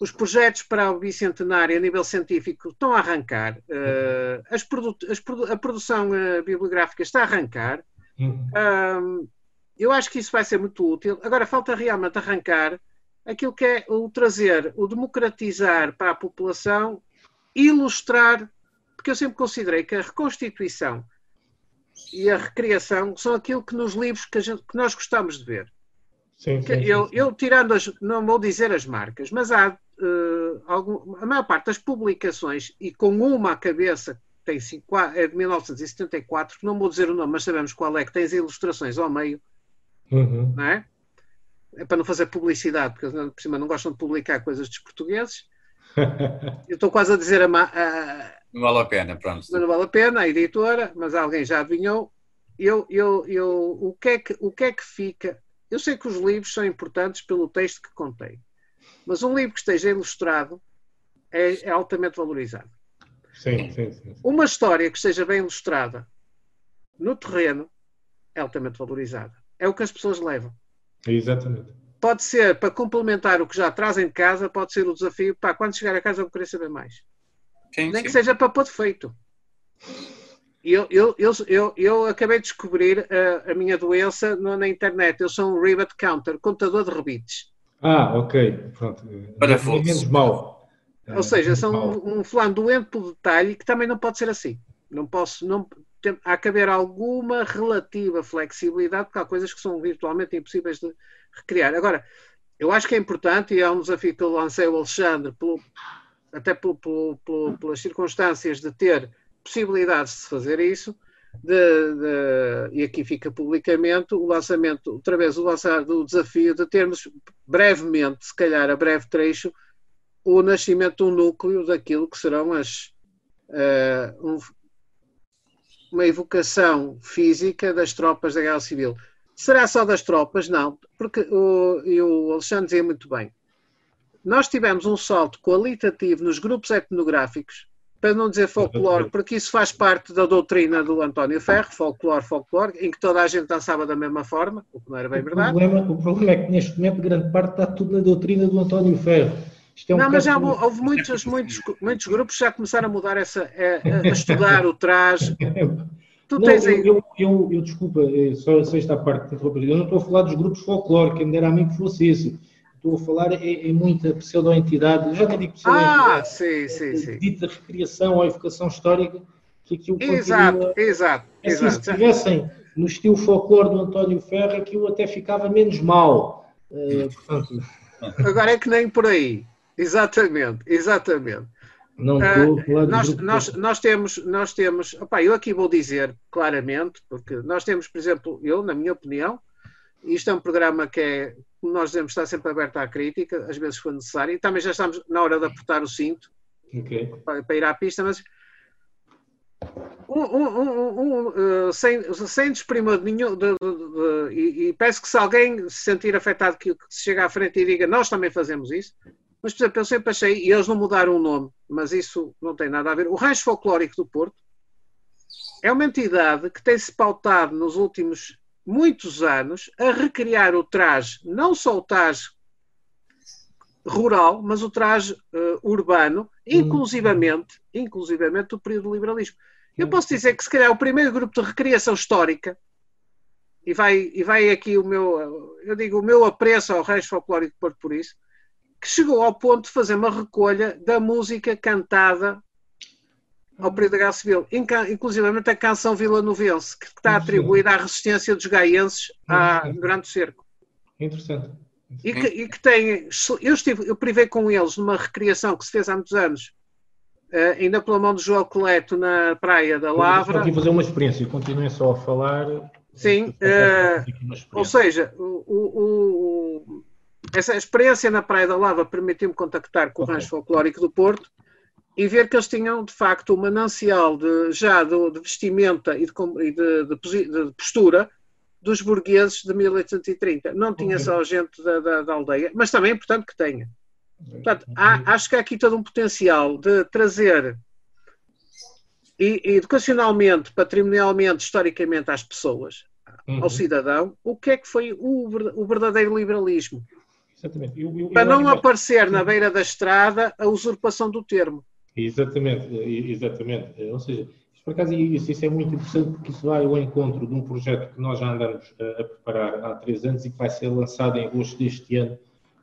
os projetos para o bicentenário a nível científico estão a arrancar, uh, as produ as produ a produção uh, bibliográfica está a arrancar. Uhum eu acho que isso vai ser muito útil. Agora, falta realmente arrancar aquilo que é o trazer, o democratizar para a população, ilustrar, porque eu sempre considerei que a reconstituição e a recriação são aquilo que nos livros que, gente, que nós gostamos de ver. Sim, sim, eu, sim. eu, tirando as, não vou dizer as marcas, mas há uh, algum, a maior parte das publicações, e com uma à cabeça, tem cinco, é de 1974, não vou dizer o nome, mas sabemos qual é, que tem as ilustrações ao meio, Uhum. Não é? é? para não fazer publicidade, porque por cima não gostam de publicar coisas dos portugueses. Eu estou quase a dizer a, a, Não vale a pena, pronto. Não vale a pena, a editora, mas alguém já adivinhou. Eu, eu, eu, o, que é que, o que é que fica? Eu sei que os livros são importantes pelo texto que contém, mas um livro que esteja ilustrado é, é altamente valorizado. Sim, sim, sim. Uma história que esteja bem ilustrada no terreno é altamente valorizada. É o que as pessoas levam. Exatamente. Pode ser para complementar o que já trazem de casa, pode ser o desafio. Pá, quando chegar a casa eu vou querer saber mais. Sim, Nem sim. que seja para pôr defeito. Eu, eu, eu, eu, eu acabei de descobrir a, a minha doença no- na internet. Eu sou um rivet counter, contador de rebites. Ah, ok. Pronto. Parafusos. Menos mal. Ou seja, mal. um, um fulano doente pelo detalhe que também não pode ser assim. Não posso, não, tem, há que haver alguma relativa flexibilidade, porque há coisas que são virtualmente impossíveis de recriar. Agora, eu acho que é importante, e é um desafio que eu lancei ao Alexandre, pelo- até pelo- pelo- pelo- pelas circunstâncias de ter possibilidades de se fazer isso, de- de- e aqui fica publicamente o lançamento, outra vez o lançar do desafio de termos brevemente, se calhar a breve trecho, o nascimento de um núcleo daquilo que serão as eh, um- uma evocação física das tropas da Guerra Civil. Será só das tropas? Não, porque o, o Alexandre dizia muito bem. Nós tivemos um salto qualitativo nos grupos etnográficos, para não dizer folclore, porque isso faz parte da doutrina do António Ferro, folclore, folclore, em que toda a gente dançava da mesma forma, o que não era bem o, verdade. problema, o problema é que neste momento grande parte está tudo na doutrina do António Ferro. É um não, mas já bocado- houve muitos, muitos, muitos grupos que já começaram a mudar essa, a, a estudar o traje. Tu Não, tens eu, aí. eu, eu, eu, desculpa, só, só esta parte. Eu não estou a falar dos grupos folclore, quem me dera a mim que fosse isso. Estou a falar em, em muita pseudo-entidade, já nem digo Ah, pseudo-entidade, sim, sim, sim. dita recriação ou evocação histórica, que aquilo Exato, continua. exato, É assim, se exato. estivessem no estilo folclore do António Ferro, aquilo até ficava menos mal. Eh, portanto, Agora é que nem por aí. Exatamente, exatamente. não Ah, estou a falar dos nós, nós, nós temos, nós temos, opá, eu aqui vou dizer claramente, porque nós temos, por exemplo, eu, na minha opinião, isto é um programa que é, nós dizemos, está sempre aberto à crítica, às vezes foi necessário, e também já estamos na hora de apertar o cinto, Ok. para, para ir à pista, mas um, um- um- uh, sem, sem desprimor de nenhum. de- de- de- e, e peço que se alguém se sentir afetado, que, que se chega à frente e diga nós também fazemos isso. Mas, por exemplo, eu sempre achei, e eles não mudaram o nome, mas isso não tem nada a ver. O Rancho Folclórico do Porto é uma entidade que tem-se pautado nos últimos muitos anos a recriar o traje, não só o traje rural, mas o traje eh, urbano, inclusivamente, inclusivamente do período do liberalismo. Eu posso dizer que se calhar o primeiro grupo de recriação histórica, e vai, e vai aqui o meu, eu digo, o meu apreço ao Reis Folclórico de Porto por isso, que chegou ao ponto de fazer uma recolha da música cantada ao período da Guerra Civil, inclusivamente a canção vilanovense, que está atribuída à resistência dos gaienses à- durante o cerco. Interessante. E que, e que tem. Eu, estive, eu privei com eles numa recriação que se fez há muitos anos, eh, ainda pela mão do João Coleto na Praia da Lavra. aqui fazer uma experiência, continuem só a falar. Sim, Eh, eh, Ou seja, o, o- o- essa experiência na Praia da Lava permitiu-me contactar com o. Rancho Folclórico do Porto e ver que eles tinham, de facto, um manancial de, já de, de vestimenta e de, de- de postura dos burgueses de 1830. Não tinha só gente da, da- da aldeia, mas também é importante que tenha. Portanto, há- acho que há aqui todo um potencial de trazer e, educacionalmente, patrimonialmente, historicamente às pessoas, Uhum. ao cidadão, o que é que foi o, ver- o verdadeiro liberalismo. Exatamente. Eu- eu- Para eu não acho- aparecer na beira da estrada a usurpação do termo. Exatamente, exatamente. Ou seja, isto por acaso isso, isso é muito interessante porque isso vai ao encontro de um projeto que nós já andamos a, a preparar há três anos e que vai ser lançado em agosto deste ano,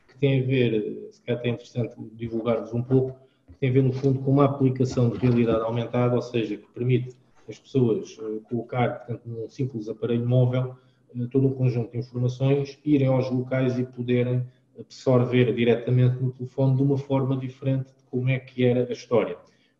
que tem a ver, se calhar até é interessante divulgar-vos um pouco, que tem a ver no fundo com uma aplicação de realidade aumentada, ou seja, que permite as pessoas eh, colocar, portanto, num simples aparelho móvel, eh, todo um conjunto de informações, irem aos locais e poderem absorver diretamente no telefone de uma forma diferente como é que era a história.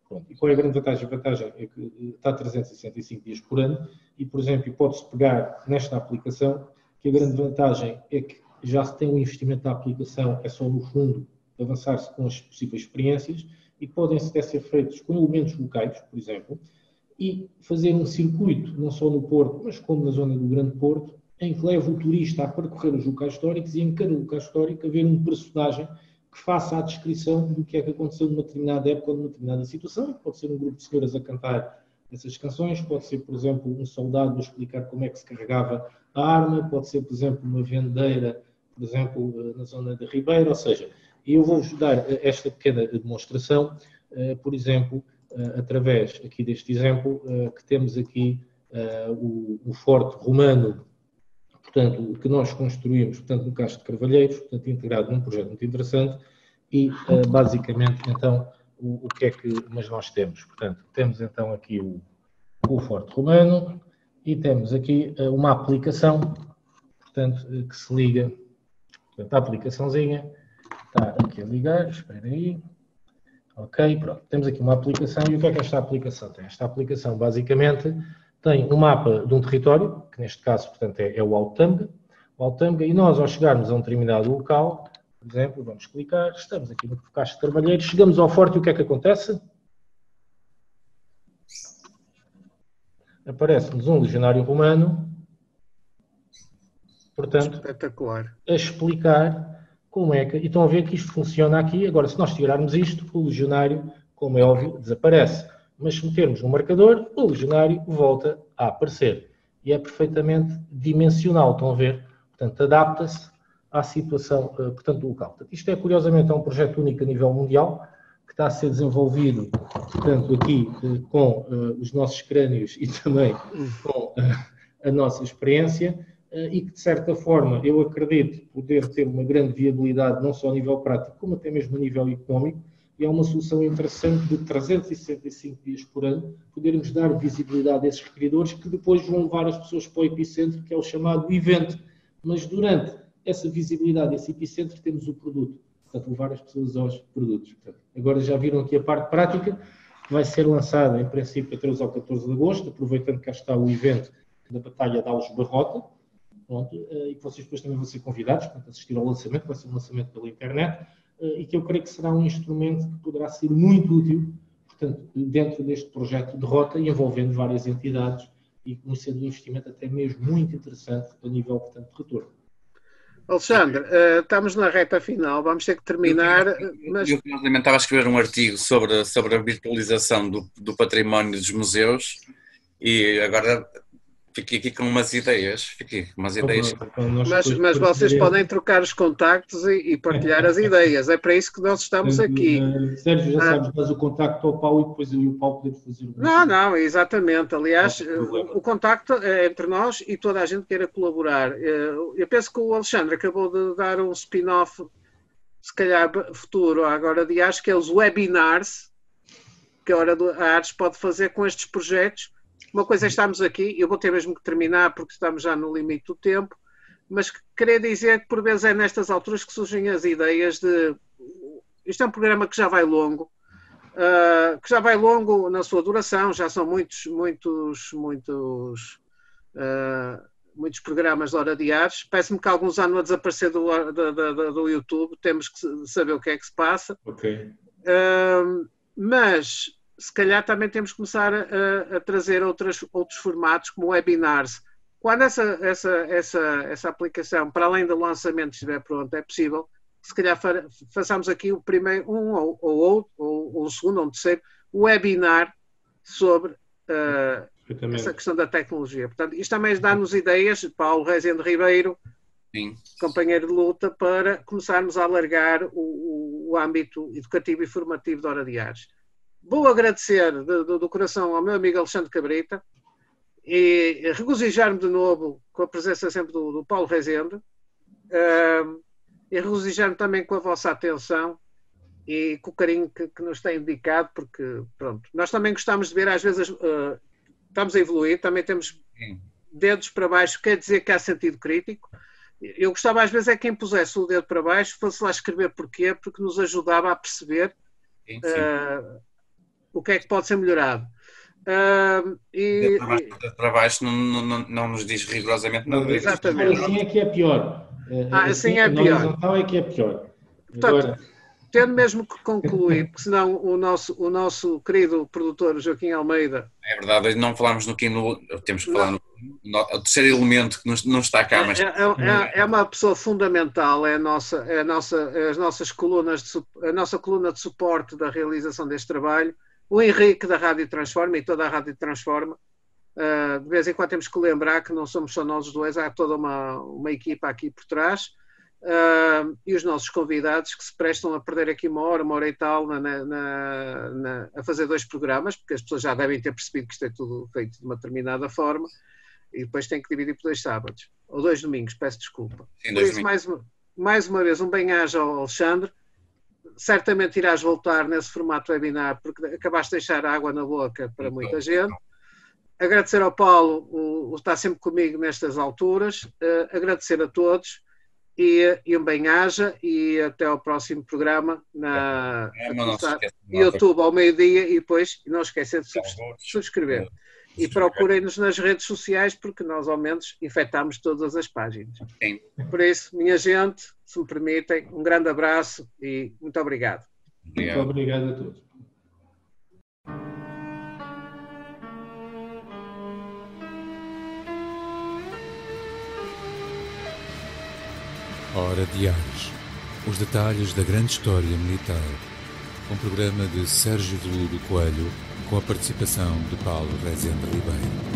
Pronto. E qual é a grande vantagem? A vantagem é que eh, está 365 dias por ano e, por exemplo, pode-se pegar nesta aplicação, que a grande vantagem é que já se tem um investimento na aplicação, é só no fundo avançar-se com as possíveis experiências e podem até ser feitos com elementos locais, por exemplo, e fazer um circuito, não só no Porto, mas como na zona do Grande Porto, em que leva o turista a percorrer os locais históricos e em cada local histórico haver um personagem que faça a descrição do que é que aconteceu numa determinada época numa determinada situação. Pode ser um grupo de senhoras a cantar essas canções, pode ser, por exemplo, um soldado a explicar como é que se carregava a arma, pode ser, por exemplo, uma vendeira, por exemplo, na zona da Ribeira, ou seja, eu vou-vos dar esta pequena demonstração, eh, por exemplo, eh, através aqui deste exemplo, eh, que temos aqui o forte romano portanto, que nós construímos, portanto, no Castro de Carvalheiros, portanto, integrado num projeto muito interessante e, uh, basicamente, então, o, o, que é que mas nós temos? Portanto, temos então aqui o, o Forte Romano e temos aqui uh, uma aplicação, portanto, uh, que se liga, portanto, a aplicaçãozinha está aqui a ligar, espera aí, ok, pronto, temos aqui uma aplicação e o que é que esta aplicação tem? Esta aplicação, basicamente, tem um mapa de um território, que neste caso, portanto, é, é o Altamga, o e nós, ao chegarmos a um determinado local, por exemplo, vamos clicar, estamos aqui no Caixa de Carvalheiros, chegamos ao forte e o que é que acontece? Aparece-nos um legionário romano, portanto, Espetacular. a explicar como é que. E estão a ver que isto funciona aqui. Agora, se nós tirarmos isto, o legionário, como é óbvio, desaparece mas se metermos no marcador, o legionário volta a aparecer. E é perfeitamente dimensional, estão a ver? Portanto, adapta-se à situação, eh, portanto, local. Isto é, curiosamente, é um projeto único a nível mundial, que está a ser desenvolvido, portanto, aqui eh, com uh, os nossos crânios e também com uh, a nossa experiência, uh, e que, de certa forma, eu acredito poder ter uma grande viabilidade, não só a nível prático, como até mesmo a nível económico, e é uma solução interessante de 365 dias por ano, podermos dar visibilidade a esses requeridores que depois vão levar as pessoas para o epicentro, que é o chamado evento. Mas durante essa visibilidade, esse epicentro, temos o produto. Portanto, levar as pessoas aos produtos. Portanto, agora já viram aqui a parte prática, vai ser lançada, em princípio, a 13 ao 14 de agosto, aproveitando que cá está o evento da Batalha de Alves Barrota, eh, e que vocês depois também vão ser convidados para assistir ao lançamento, vai ser um lançamento pela internet. Eh, e que eu creio que será um instrumento que poderá ser muito útil, portanto, dentro deste projeto de rota e envolvendo várias entidades e conhecendo um investimento até mesmo muito interessante a nível, portanto, de retorno. Alexandre, uh, estamos na reta final, vamos ter que terminar. Eu, eu, eu estava a escrever um artigo sobre, sobre a virtualização do, do património dos museus e agora Fiquei aqui com umas ideias. Fiquei com umas ideias. Mas, mas vocês podem trocar os contactos e, e, partilhar as ideias. É para isso que nós estamos aqui. Eh, Sérgio, já ah. sabes, mas o contacto ao Paulo e depois eu e o Paulo podemos fazer o Não, não, exatamente. Aliás, o, o contacto é entre nós e toda a gente queira colaborar. Eh, eu penso que o Alexandre acabou de dar um spin-off, se calhar futuro, agora de acho que é os webinars que a Hora a Artes pode fazer com estes projetos uma coisa é estarmos aqui, eu vou ter mesmo que terminar porque estamos já no limite do tempo, mas queria dizer que por vezes é nestas alturas que surgem as ideias de. Isto é um programa que já vai longo, uh, que já vai longo na sua duração, já são muitos, muitos, muitos. Uh, muitos programas de hora diários. Parece-me que alguns andam a desaparecer do, do, do, do, YouTube, temos que saber o que é que se passa. Ok. Uh, mas se calhar também temos que começar a, a trazer outras, outros formatos, como webinars. Quando essa, essa, essa, essa aplicação, para além do lançamento, estiver pronta, é possível, se calhar façamos aqui o primeiro, um ou, ou outro, ou, um segundo, ou um terceiro, webinar sobre uh, essa questão da tecnologia. Portanto, isto também dá-nos ideias, Paulo Rezende Ribeiro, Sim. companheiro de luta, para começarmos a alargar o, o, o âmbito educativo e formativo de hora diários. Vou agradecer do, do, coração ao meu amigo Alexandre Cabrita e regozijar-me de novo com a presença sempre do, do Paulo Rezende uh, e regozijar-me também com a vossa atenção e com o carinho que, que, nos tem dedicado, porque, pronto, nós também gostamos de ver, às vezes, uh, estamos a evoluir, também temos dedos para baixo, quer dizer que há sentido crítico. Eu gostava, às vezes, é quem pusesse o dedo para baixo, fosse lá escrever porquê, porque nos ajudava a perceber sim, sim. Uh, o que é que pode ser melhorado. Uh, e, para baixo não, não, não, nos diz rigorosamente nada. Exatamente. Assim é que é pior. Ah, assim, assim é pior. Então é que é pior. Portanto, Agora... tendo mesmo que concluir, porque senão o nosso, o nosso querido produtor Joaquim Almeida. É verdade, não falámos no Kino, temos que falar no, o terceiro elemento que não, está cá, mas... É, é, é, é, uma pessoa fundamental, é a nossa, é a nossa, é as nossas colunas de, a nossa coluna de suporte da realização deste trabalho, o Henrique da Rádio Transforma e toda a Rádio Transforma. Uh, de vez em quando temos que lembrar que não somos só nós dois, há toda uma, uma equipa aqui por trás. Uh, e os nossos convidados que se prestam a perder aqui uma hora, uma hora e tal, na, na, na, a fazer dois programas, porque as pessoas já devem ter percebido que isto é tudo feito de uma determinada forma, e depois tem que dividir por dois sábados, ou dois domingos, peço desculpa. Sim, por isso, mais mais uma vez, um bem-aja ao Alexandre. Certamente irás voltar nesse formato webinar, porque acabaste de deixar água na boca para muita gente. Agradecer ao Paulo, o, o está sempre comigo nestas alturas. Uh, agradecer a todos e, e um bem-aja e até ao próximo programa na é, YouTube ao meio-dia e depois não esquecer de subscrever. E procurem-nos nas redes sociais porque nós ao menos infectamos todas as páginas. Sim. Por isso, minha gente, se me permitem, um grande abraço e muito obrigado. obrigado. Muito obrigado a todos. Hora Diários. Os detalhes da grande história militar. Um programa de Sérgio Veludo Coelho com a participação de Paulo Rezende Ribeiro.